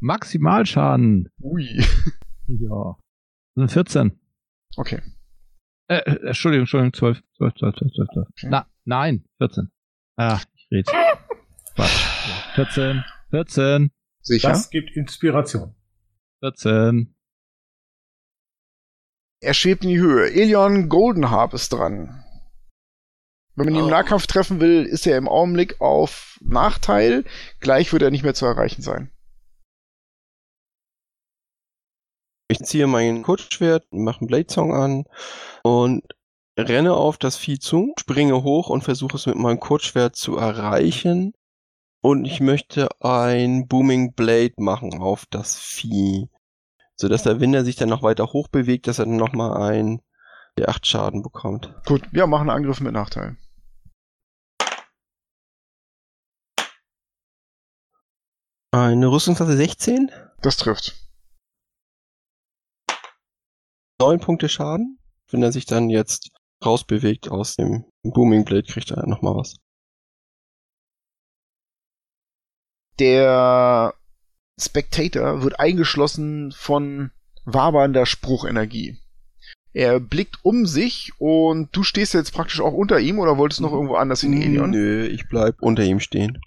Maximalschaden. Ui. Ja. Das sind 14. Okay. Äh, äh, Entschuldigung, Entschuldigung, 12, 12, 12, 12, 12. 12. Okay. Na, nein, 14. Ah, ich rede. Quatsch. 14, 14, Sicher. Das gibt Inspiration. 14. Er schwebt in die Höhe. Elion Goldenharp ist dran. Wenn man ihn im Oh. Nahkampf treffen will, ist er im Augenblick auf Nachteil. Gleich wird er nicht mehr zu erreichen sein. Ich ziehe mein Kurzschwert, mache einen Blade Song an und renne auf das Vieh zu, springe hoch und versuche es mit meinem Kurzschwert zu erreichen. Und ich möchte ein Booming Blade machen auf das Vieh. Sodass der Winder sich dann noch weiter hoch bewegt, dass er dann nochmal ein der 8 Schaden bekommt. Gut, ja, machen Angriff mit Nachteil. Eine Rüstungsklasse 16, Das trifft. 9 Punkte Schaden. Wenn er sich dann jetzt rausbewegt aus dem Booming Blade, kriegt er nochmal was. Der Spectator wird eingeschlossen von wabernder Spruchenergie. Er blickt um sich und du stehst jetzt praktisch auch unter ihm oder wolltest noch irgendwo anders hin, Elion? Nö, ich bleib unter ihm stehen.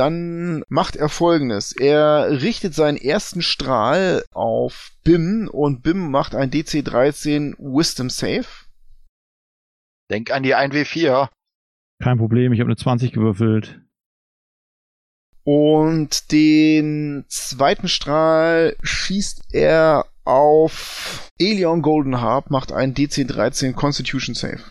Dann macht er folgendes. Er richtet seinen ersten Strahl auf Bim und Bim macht ein DC-13 Wisdom Save. Denk an die 1W4. Kein Problem, ich habe eine 20 gewürfelt. Und den zweiten Strahl schießt er auf Elion Goldenharp, macht einen DC-13 Constitution Save.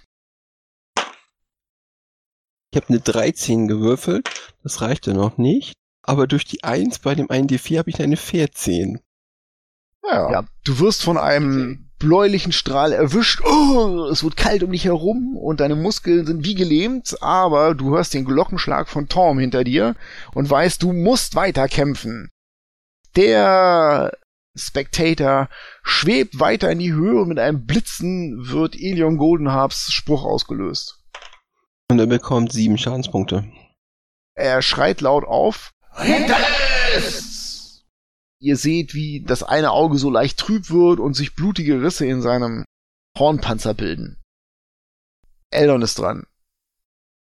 Ich habe eine 13 gewürfelt, das reichte noch nicht. Aber durch die 1 bei dem 1D4 habe ich eine 14. Ja. Ja, du wirst von einem bläulichen Strahl erwischt. Oh, es wird kalt um dich herum und deine Muskeln sind wie gelähmt, aber du hörst den Glockenschlag von Torm hinter dir und weißt, du musst weiter kämpfen. Der Spectator schwebt weiter in die Höhe und mit einem Blitzen wird Elion Goldenharps Spruch ausgelöst. Und er bekommt 7 Schadenspunkte. Er schreit laut auf. Hinterlist! Ihr seht, wie das eine Auge so leicht trüb wird und sich blutige Risse in seinem Hornpanzer bilden. Eldon ist dran.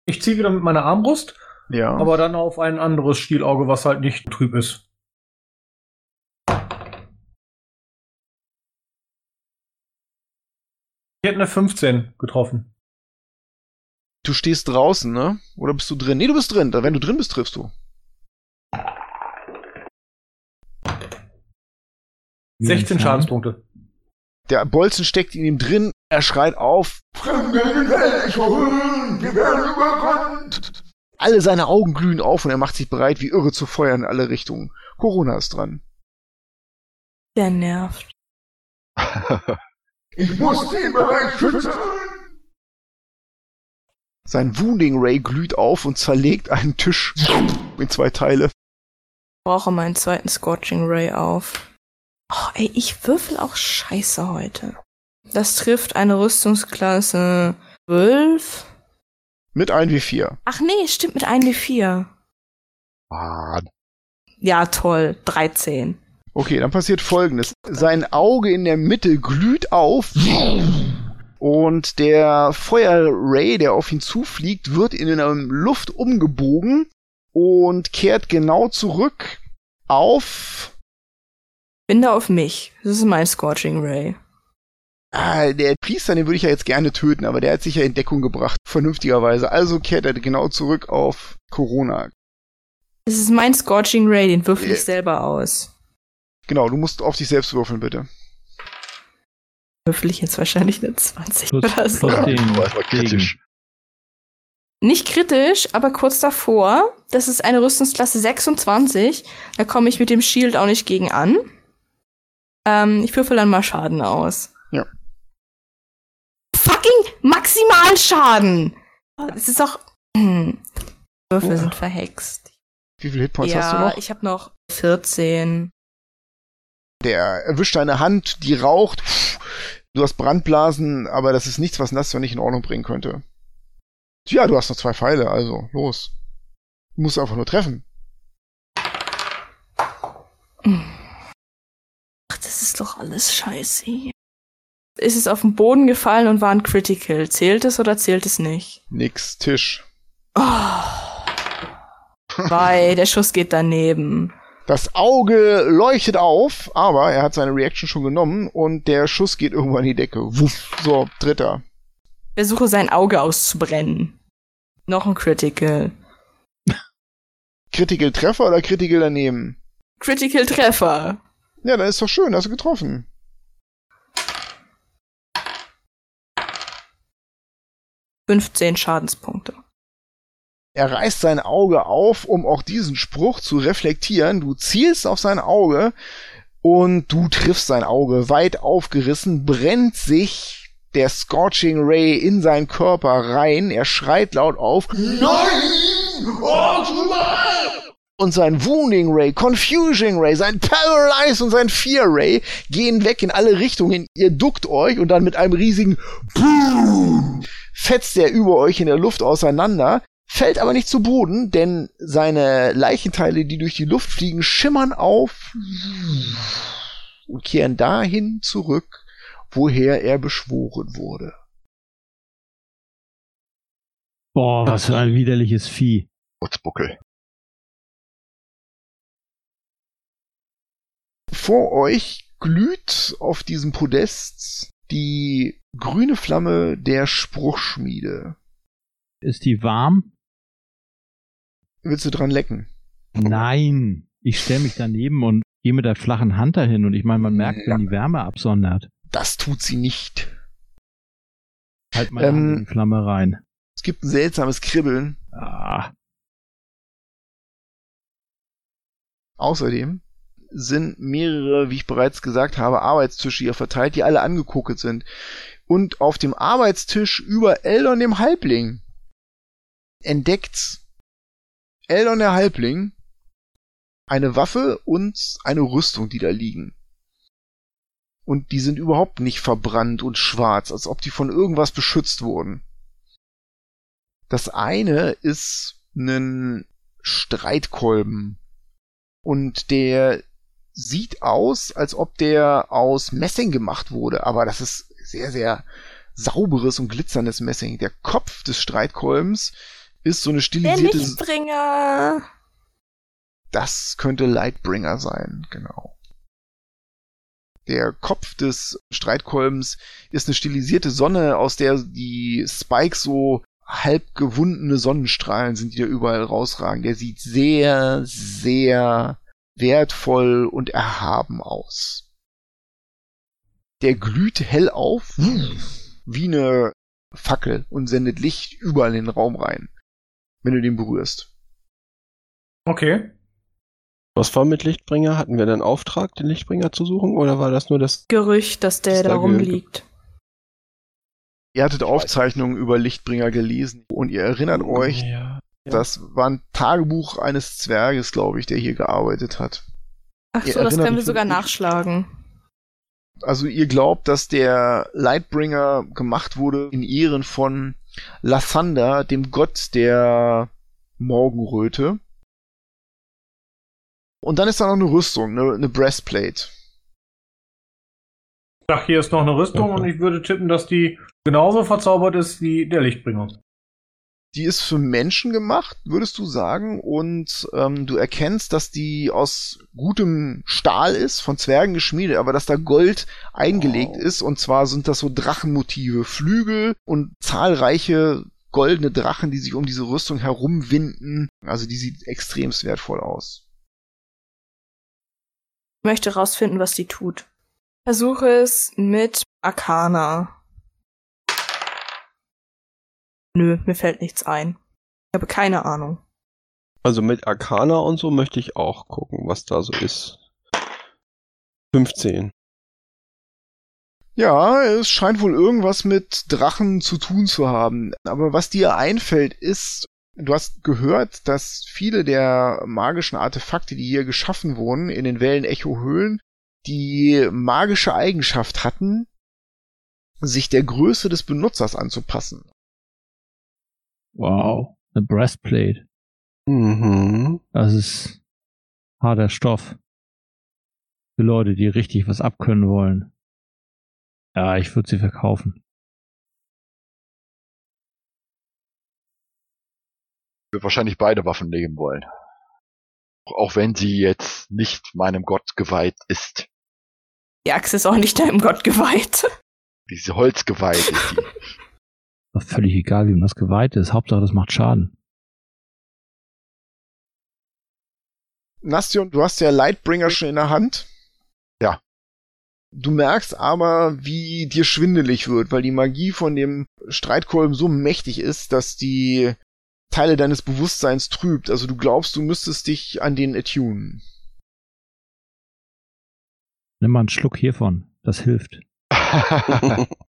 Ich ziehe wieder mit meiner Armbrust, Ja. aber dann auf ein anderes Stielauge, was halt nicht trüb ist. Ich hätte eine 15 getroffen. Du stehst draußen, ne? Oder bist du drin? Nee, du bist drin. Wenn du drin bist, triffst du. 16 Schadenspunkte. Der Bolzen steckt in ihm drin. Er schreit auf. Alle seine Augen glühen auf und er macht sich bereit, wie irre zu feuern in alle Richtungen. Corona ist dran. Der nervt. Ich muss den Bereich schützen. Sein Wounding Ray glüht auf und zerlegt einen Tisch in zwei Teile. Ich brauche meinen zweiten Scorching Ray auf. Oh, ey, ich würfel auch scheiße heute. Das trifft eine Rüstungsklasse 12. Mit 1 wie 4. Ach nee, stimmt mit 1 wie 4. Ah, Ja, toll. 13. Okay, dann passiert folgendes. Sein Auge in der Mitte glüht auf und der Feuerray, der auf ihn zufliegt, wird in der Luft umgebogen und kehrt genau zurück auf Binde auf mich. Das ist mein Scorching Ray. Ah, der Priester, den würde ich ja jetzt gerne töten, aber der hat sich ja in Deckung gebracht, vernünftigerweise. Also kehrt er genau zurück auf Corona. Das ist mein Scorching Ray, den würfel ich selber aus. Genau, du musst auf dich selbst würfeln, bitte. Würfel ich jetzt wahrscheinlich eine 20 Plus, oder so. plus den Aber es war kritisch. Nicht kritisch, aber kurz davor. Das ist eine Rüstungsklasse 26. Da komme ich mit dem Shield auch nicht gegen an. Ähm, ich würfel dann mal Schaden aus. Ja. Fucking Maximalschaden! Das ist doch. Hm. Würfel Oh. sind verhext. Wie viele Hitpoints hast du ja, noch? ich habe noch 14. Der erwischt deine Hand, die raucht. Du hast Brandblasen, aber das ist nichts, was Nastor nicht in Ordnung bringen könnte. Tja, du hast noch zwei Pfeile, also los. Du musst einfach nur treffen. Ach, das ist doch alles scheiße. Ist es auf den Boden gefallen und war ein Critical? Zählt es oder zählt es nicht? Nix, Tisch. Oh. Weil der Schuss geht daneben. Das Auge leuchtet auf, aber er hat seine Reaction schon genommen und der Schuss geht irgendwann in die Decke. Wuff. So, dritter. Versuche sein Auge auszubrennen. Noch ein Critical. Critical Treffer oder Critical daneben? Critical Treffer. Ja, dann ist doch schön, hast du getroffen. Fünfzehn Schadenspunkte. Er reißt sein Auge auf, um auch diesen Spruch zu reflektieren. Du zielst auf sein Auge und du triffst sein Auge. Weit aufgerissen brennt sich der Scorching Ray in seinen Körper rein. Er schreit laut auf. Nein! Und sein Wounding Ray, Confusing Ray, sein Paralyze und sein Fear Ray gehen weg in alle Richtungen. Ihr duckt euch und dann mit einem riesigen Boom fetzt er über euch in der Luft auseinander, fällt aber nicht zu Boden, denn seine Leichenteile, die durch die Luft fliegen, schimmern auf und kehren dahin zurück, woher er beschworen wurde. Boah, was für ein widerliches Vieh. Putzbuckel. Vor euch glüht auf diesem Podest die grüne Flamme der Spruchschmiede. Ist die warm? Willst du dran lecken? Nein. Ich stelle mich daneben und gehe mit der flachen Hand dahin und ich meine, man merkt, Ja. wenn die Wärme absondert. Das tut sie nicht. Halt Hand Ähm, in die Flamme rein. Es gibt ein seltsames Kribbeln. Ah, Außerdem sind mehrere, wie ich bereits gesagt habe, Arbeitstische hier verteilt, die alle angekokelt sind. Und auf dem Arbeitstisch über Eldon dem Halbling entdeckt Eldon der Halbling eine Waffe und eine Rüstung, die da liegen. Und die sind überhaupt nicht verbrannt und schwarz, als ob die von irgendwas beschützt wurden. Das eine ist ein Streitkolben. Und der sieht aus, als ob der aus Messing gemacht wurde, aber das ist sehr, sehr sauberes und glitzerndes Messing. Der Kopf des Streitkolbens ist so eine Der stilisierte. Lichtbringer. Das könnte Lightbringer sein, genau. Der Kopf des Streitkolbens ist eine stilisierte Sonne, aus der die Spikes so halb gewundene Sonnenstrahlen sind, die da überall rausragen. Der sieht sehr, sehr wertvoll und erhaben aus. Der glüht hell auf, wie eine Fackel und sendet Licht überall in den Raum rein, wenn du den berührst. Okay. Was war mit Lichtbringer? Hatten wir dann Auftrag, den Lichtbringer zu suchen? Oder war das nur das? Gerücht, dass der Ist da rumliegt. Ihr hattet Aufzeichnungen über Lichtbringer gelesen und ihr erinnert euch, Ja. Ja. das war ein Tagebuch eines Zwerges, glaube ich, der hier gearbeitet hat. Ach Ihr so, das können wir sogar nachschlagen. Also ihr glaubt, dass der Lightbringer gemacht wurde in Ehren von Lathander, dem Gott der Morgenröte. Und dann ist da noch eine Rüstung, eine, eine Breastplate. Ach, hier ist noch eine Rüstung und ich würde tippen, dass die genauso verzaubert ist wie der Lichtbringer. Die ist für Menschen gemacht, würdest du sagen, und ähm, du erkennst, dass die aus gutem Stahl ist, von Zwergen geschmiedet, aber dass da Gold eingelegt Wow. ist, und zwar sind das so Drachenmotive, Flügel und zahlreiche goldene Drachen, die sich um diese Rüstung herumwinden. Also die sieht extremst wertvoll aus. Ich möchte rausfinden, was die tut. Versuche es mit Arcana. Nö, mir fällt nichts ein. Ich habe keine Ahnung. Also mit Arcana und so möchte ich auch gucken, was da so ist. 15. Ja, es scheint wohl irgendwas mit Drachen zu tun zu haben. Aber was dir einfällt, ist, du hast gehört, dass viele der magischen Artefakte, die hier geschaffen wurden, in den Wellen-Echo-Höhlen, die magische Eigenschaft hatten, sich der Größe des Benutzers anzupassen. Wow. Eine Breastplate. Mhm. Das ist harter Stoff. Für Leute, die richtig was abkönnen wollen. Ja, ich würde sie verkaufen. Wir wahrscheinlich beide Waffen nehmen wollen. Auch wenn sie jetzt nicht meinem Gott geweiht ist. Die Axt ist auch nicht deinem Gott geweiht. Diese Holz geweiht ist die. Doch völlig egal, wie man das geweiht ist. Hauptsache, das macht Schaden. Nastion, du hast ja Lightbringer schon in der Hand. Ja. Du merkst aber, wie dir schwindelig wird, weil die Magie von dem Streitkolben so mächtig ist, dass die Teile deines Bewusstseins trübt. Also du glaubst, du müsstest dich an den attunen. Nimm mal einen Schluck hiervon. Das hilft.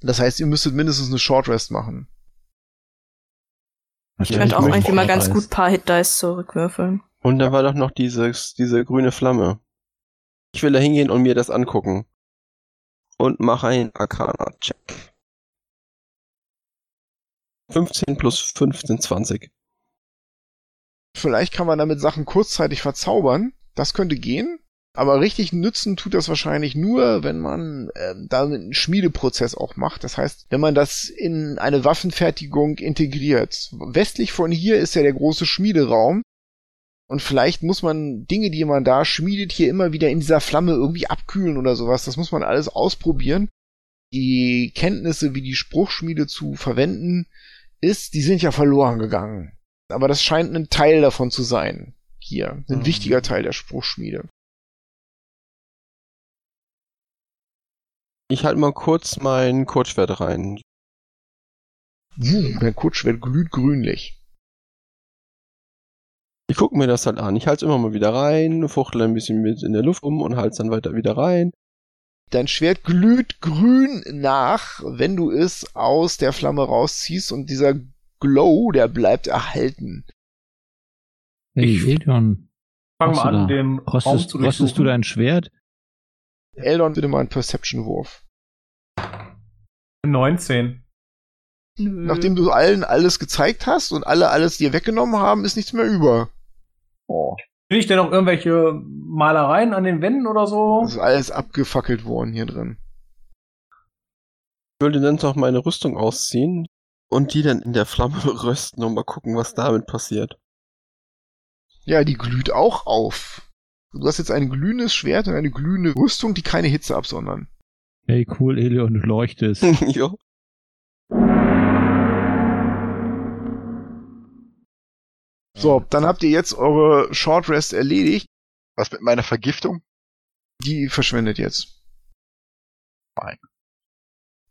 Das heißt, ihr müsstet mindestens eine Short Rest machen. Ich könnte auch irgendwie mal ganz gut paar Hit Dice zurückwürfeln. Und da war doch noch dieses, diese grüne Flamme. Ich will da hingehen und mir das angucken. Und mache einen Arcana-Check. 15 plus 15, 20. Vielleicht kann man damit Sachen kurzzeitig verzaubern. Das könnte gehen. Aber richtig nützen tut das wahrscheinlich nur, wenn man ähm, damit einen Schmiedeprozess auch macht. Das heißt, wenn man das in eine Waffenfertigung integriert. Westlich von hier ist ja der große Schmiederaum. Und vielleicht muss man Dinge, die man da schmiedet, hier immer wieder in dieser Flamme irgendwie abkühlen oder sowas. Das muss man alles ausprobieren. Die Kenntnisse, wie die Spruchschmiede zu verwenden ist, die sind ja verloren gegangen. Aber das scheint ein Teil davon zu sein. Hier. Ein Mhm. wichtiger Teil der Spruchschmiede. Ich halte mal kurz mein Kurzschwert rein. Wuh, dein Kutschwert glüht grünlich. Ich gucke mir das halt an. Ich halte es immer mal wieder rein, fuchtle ein bisschen mit in der Luft um und halte es dann weiter wieder rein. Dein Schwert glüht grün nach, wenn du es aus der Flamme rausziehst und dieser Glow, der bleibt erhalten. Hey, Ich- Elion, wir du an, da? den Raum rostest, zu rostest du dein Schwert? Eldon, bitte mal einen Perception-Wurf. 19. Nö. Nachdem du allen alles gezeigt hast und alle alles dir weggenommen haben, ist nichts mehr über. Oh. Finde ich denn noch irgendwelche Malereien an den Wänden oder so? Es ist alles abgefackelt worden hier drin. Ich würde dann noch meine Rüstung ausziehen und die dann in der Flamme rösten und mal gucken, was damit passiert. Ja, die glüht auch auf. Du hast jetzt ein glühendes Schwert und eine glühende Rüstung, die keine Hitze absondern. Hey, cool, Elion, du leuchtest. jo. So, dann habt ihr jetzt eure Short Rest erledigt. Was mit meiner Vergiftung? Die verschwendet jetzt. Fein.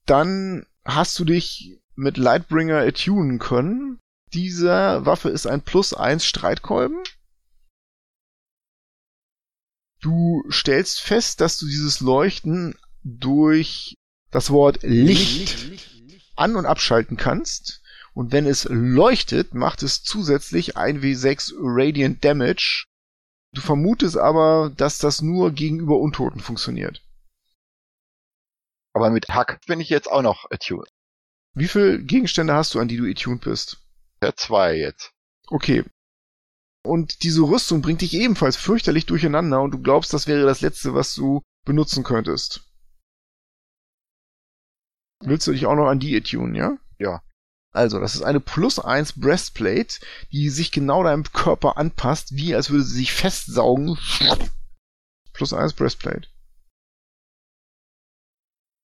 Dann hast du dich mit Lightbringer attunen können. Diese Waffe ist ein Plus 1 Streitkolben. Du stellst fest, dass du dieses Leuchten durch das Wort Licht an- und abschalten kannst. Und wenn es leuchtet, macht es zusätzlich 1w6 Radiant Damage. Du vermutest aber, dass das nur gegenüber Untoten funktioniert. Aber mit Hack bin ich jetzt auch noch attuned. Wie viele Gegenstände hast du, an die du attuned bist? Ja, zwei jetzt. Okay. Und diese Rüstung bringt dich ebenfalls fürchterlich durcheinander und du glaubst, das wäre das Letzte, was du benutzen könntest. Willst du dich auch noch an die attunen, ja? Ja. Also, das ist eine plus 1 Breastplate, die sich genau deinem Körper anpasst, wie als würde sie sich festsaugen. Plus 1 Breastplate.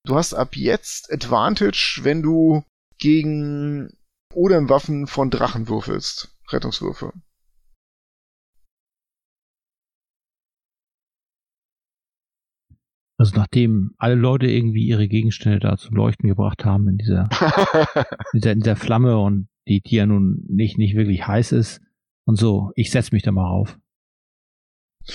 Du hast ab jetzt Advantage, wenn du gegen Odem-Waffen von Drachen würfelst. Rettungswürfe. Also nachdem alle Leute irgendwie ihre Gegenstände da zum Leuchten gebracht haben in dieser, in dieser, in dieser Flamme und die, die ja nun nicht, nicht wirklich heiß ist und so, ich setz mich da mal rauf.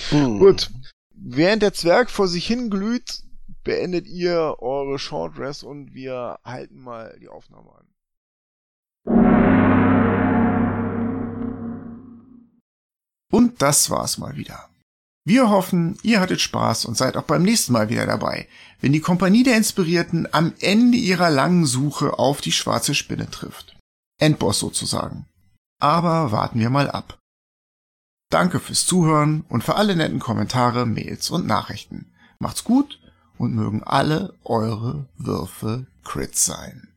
Hm. Gut. Während der Zwerg vor sich hinglüht, beendet ihr eure Short Rest und wir halten mal die Aufnahme an. Und das war's mal wieder. Wir hoffen, ihr hattet Spaß und seid auch beim nächsten Mal wieder dabei, wenn die Kompanie der Inspirierten am Ende ihrer langen Suche auf die schwarze Spinne trifft. Endboss sozusagen. Aber warten wir mal ab. Danke fürs Zuhören und für alle netten Kommentare, Mails und Nachrichten. Macht's gut und mögen alle eure Würfe Crit sein.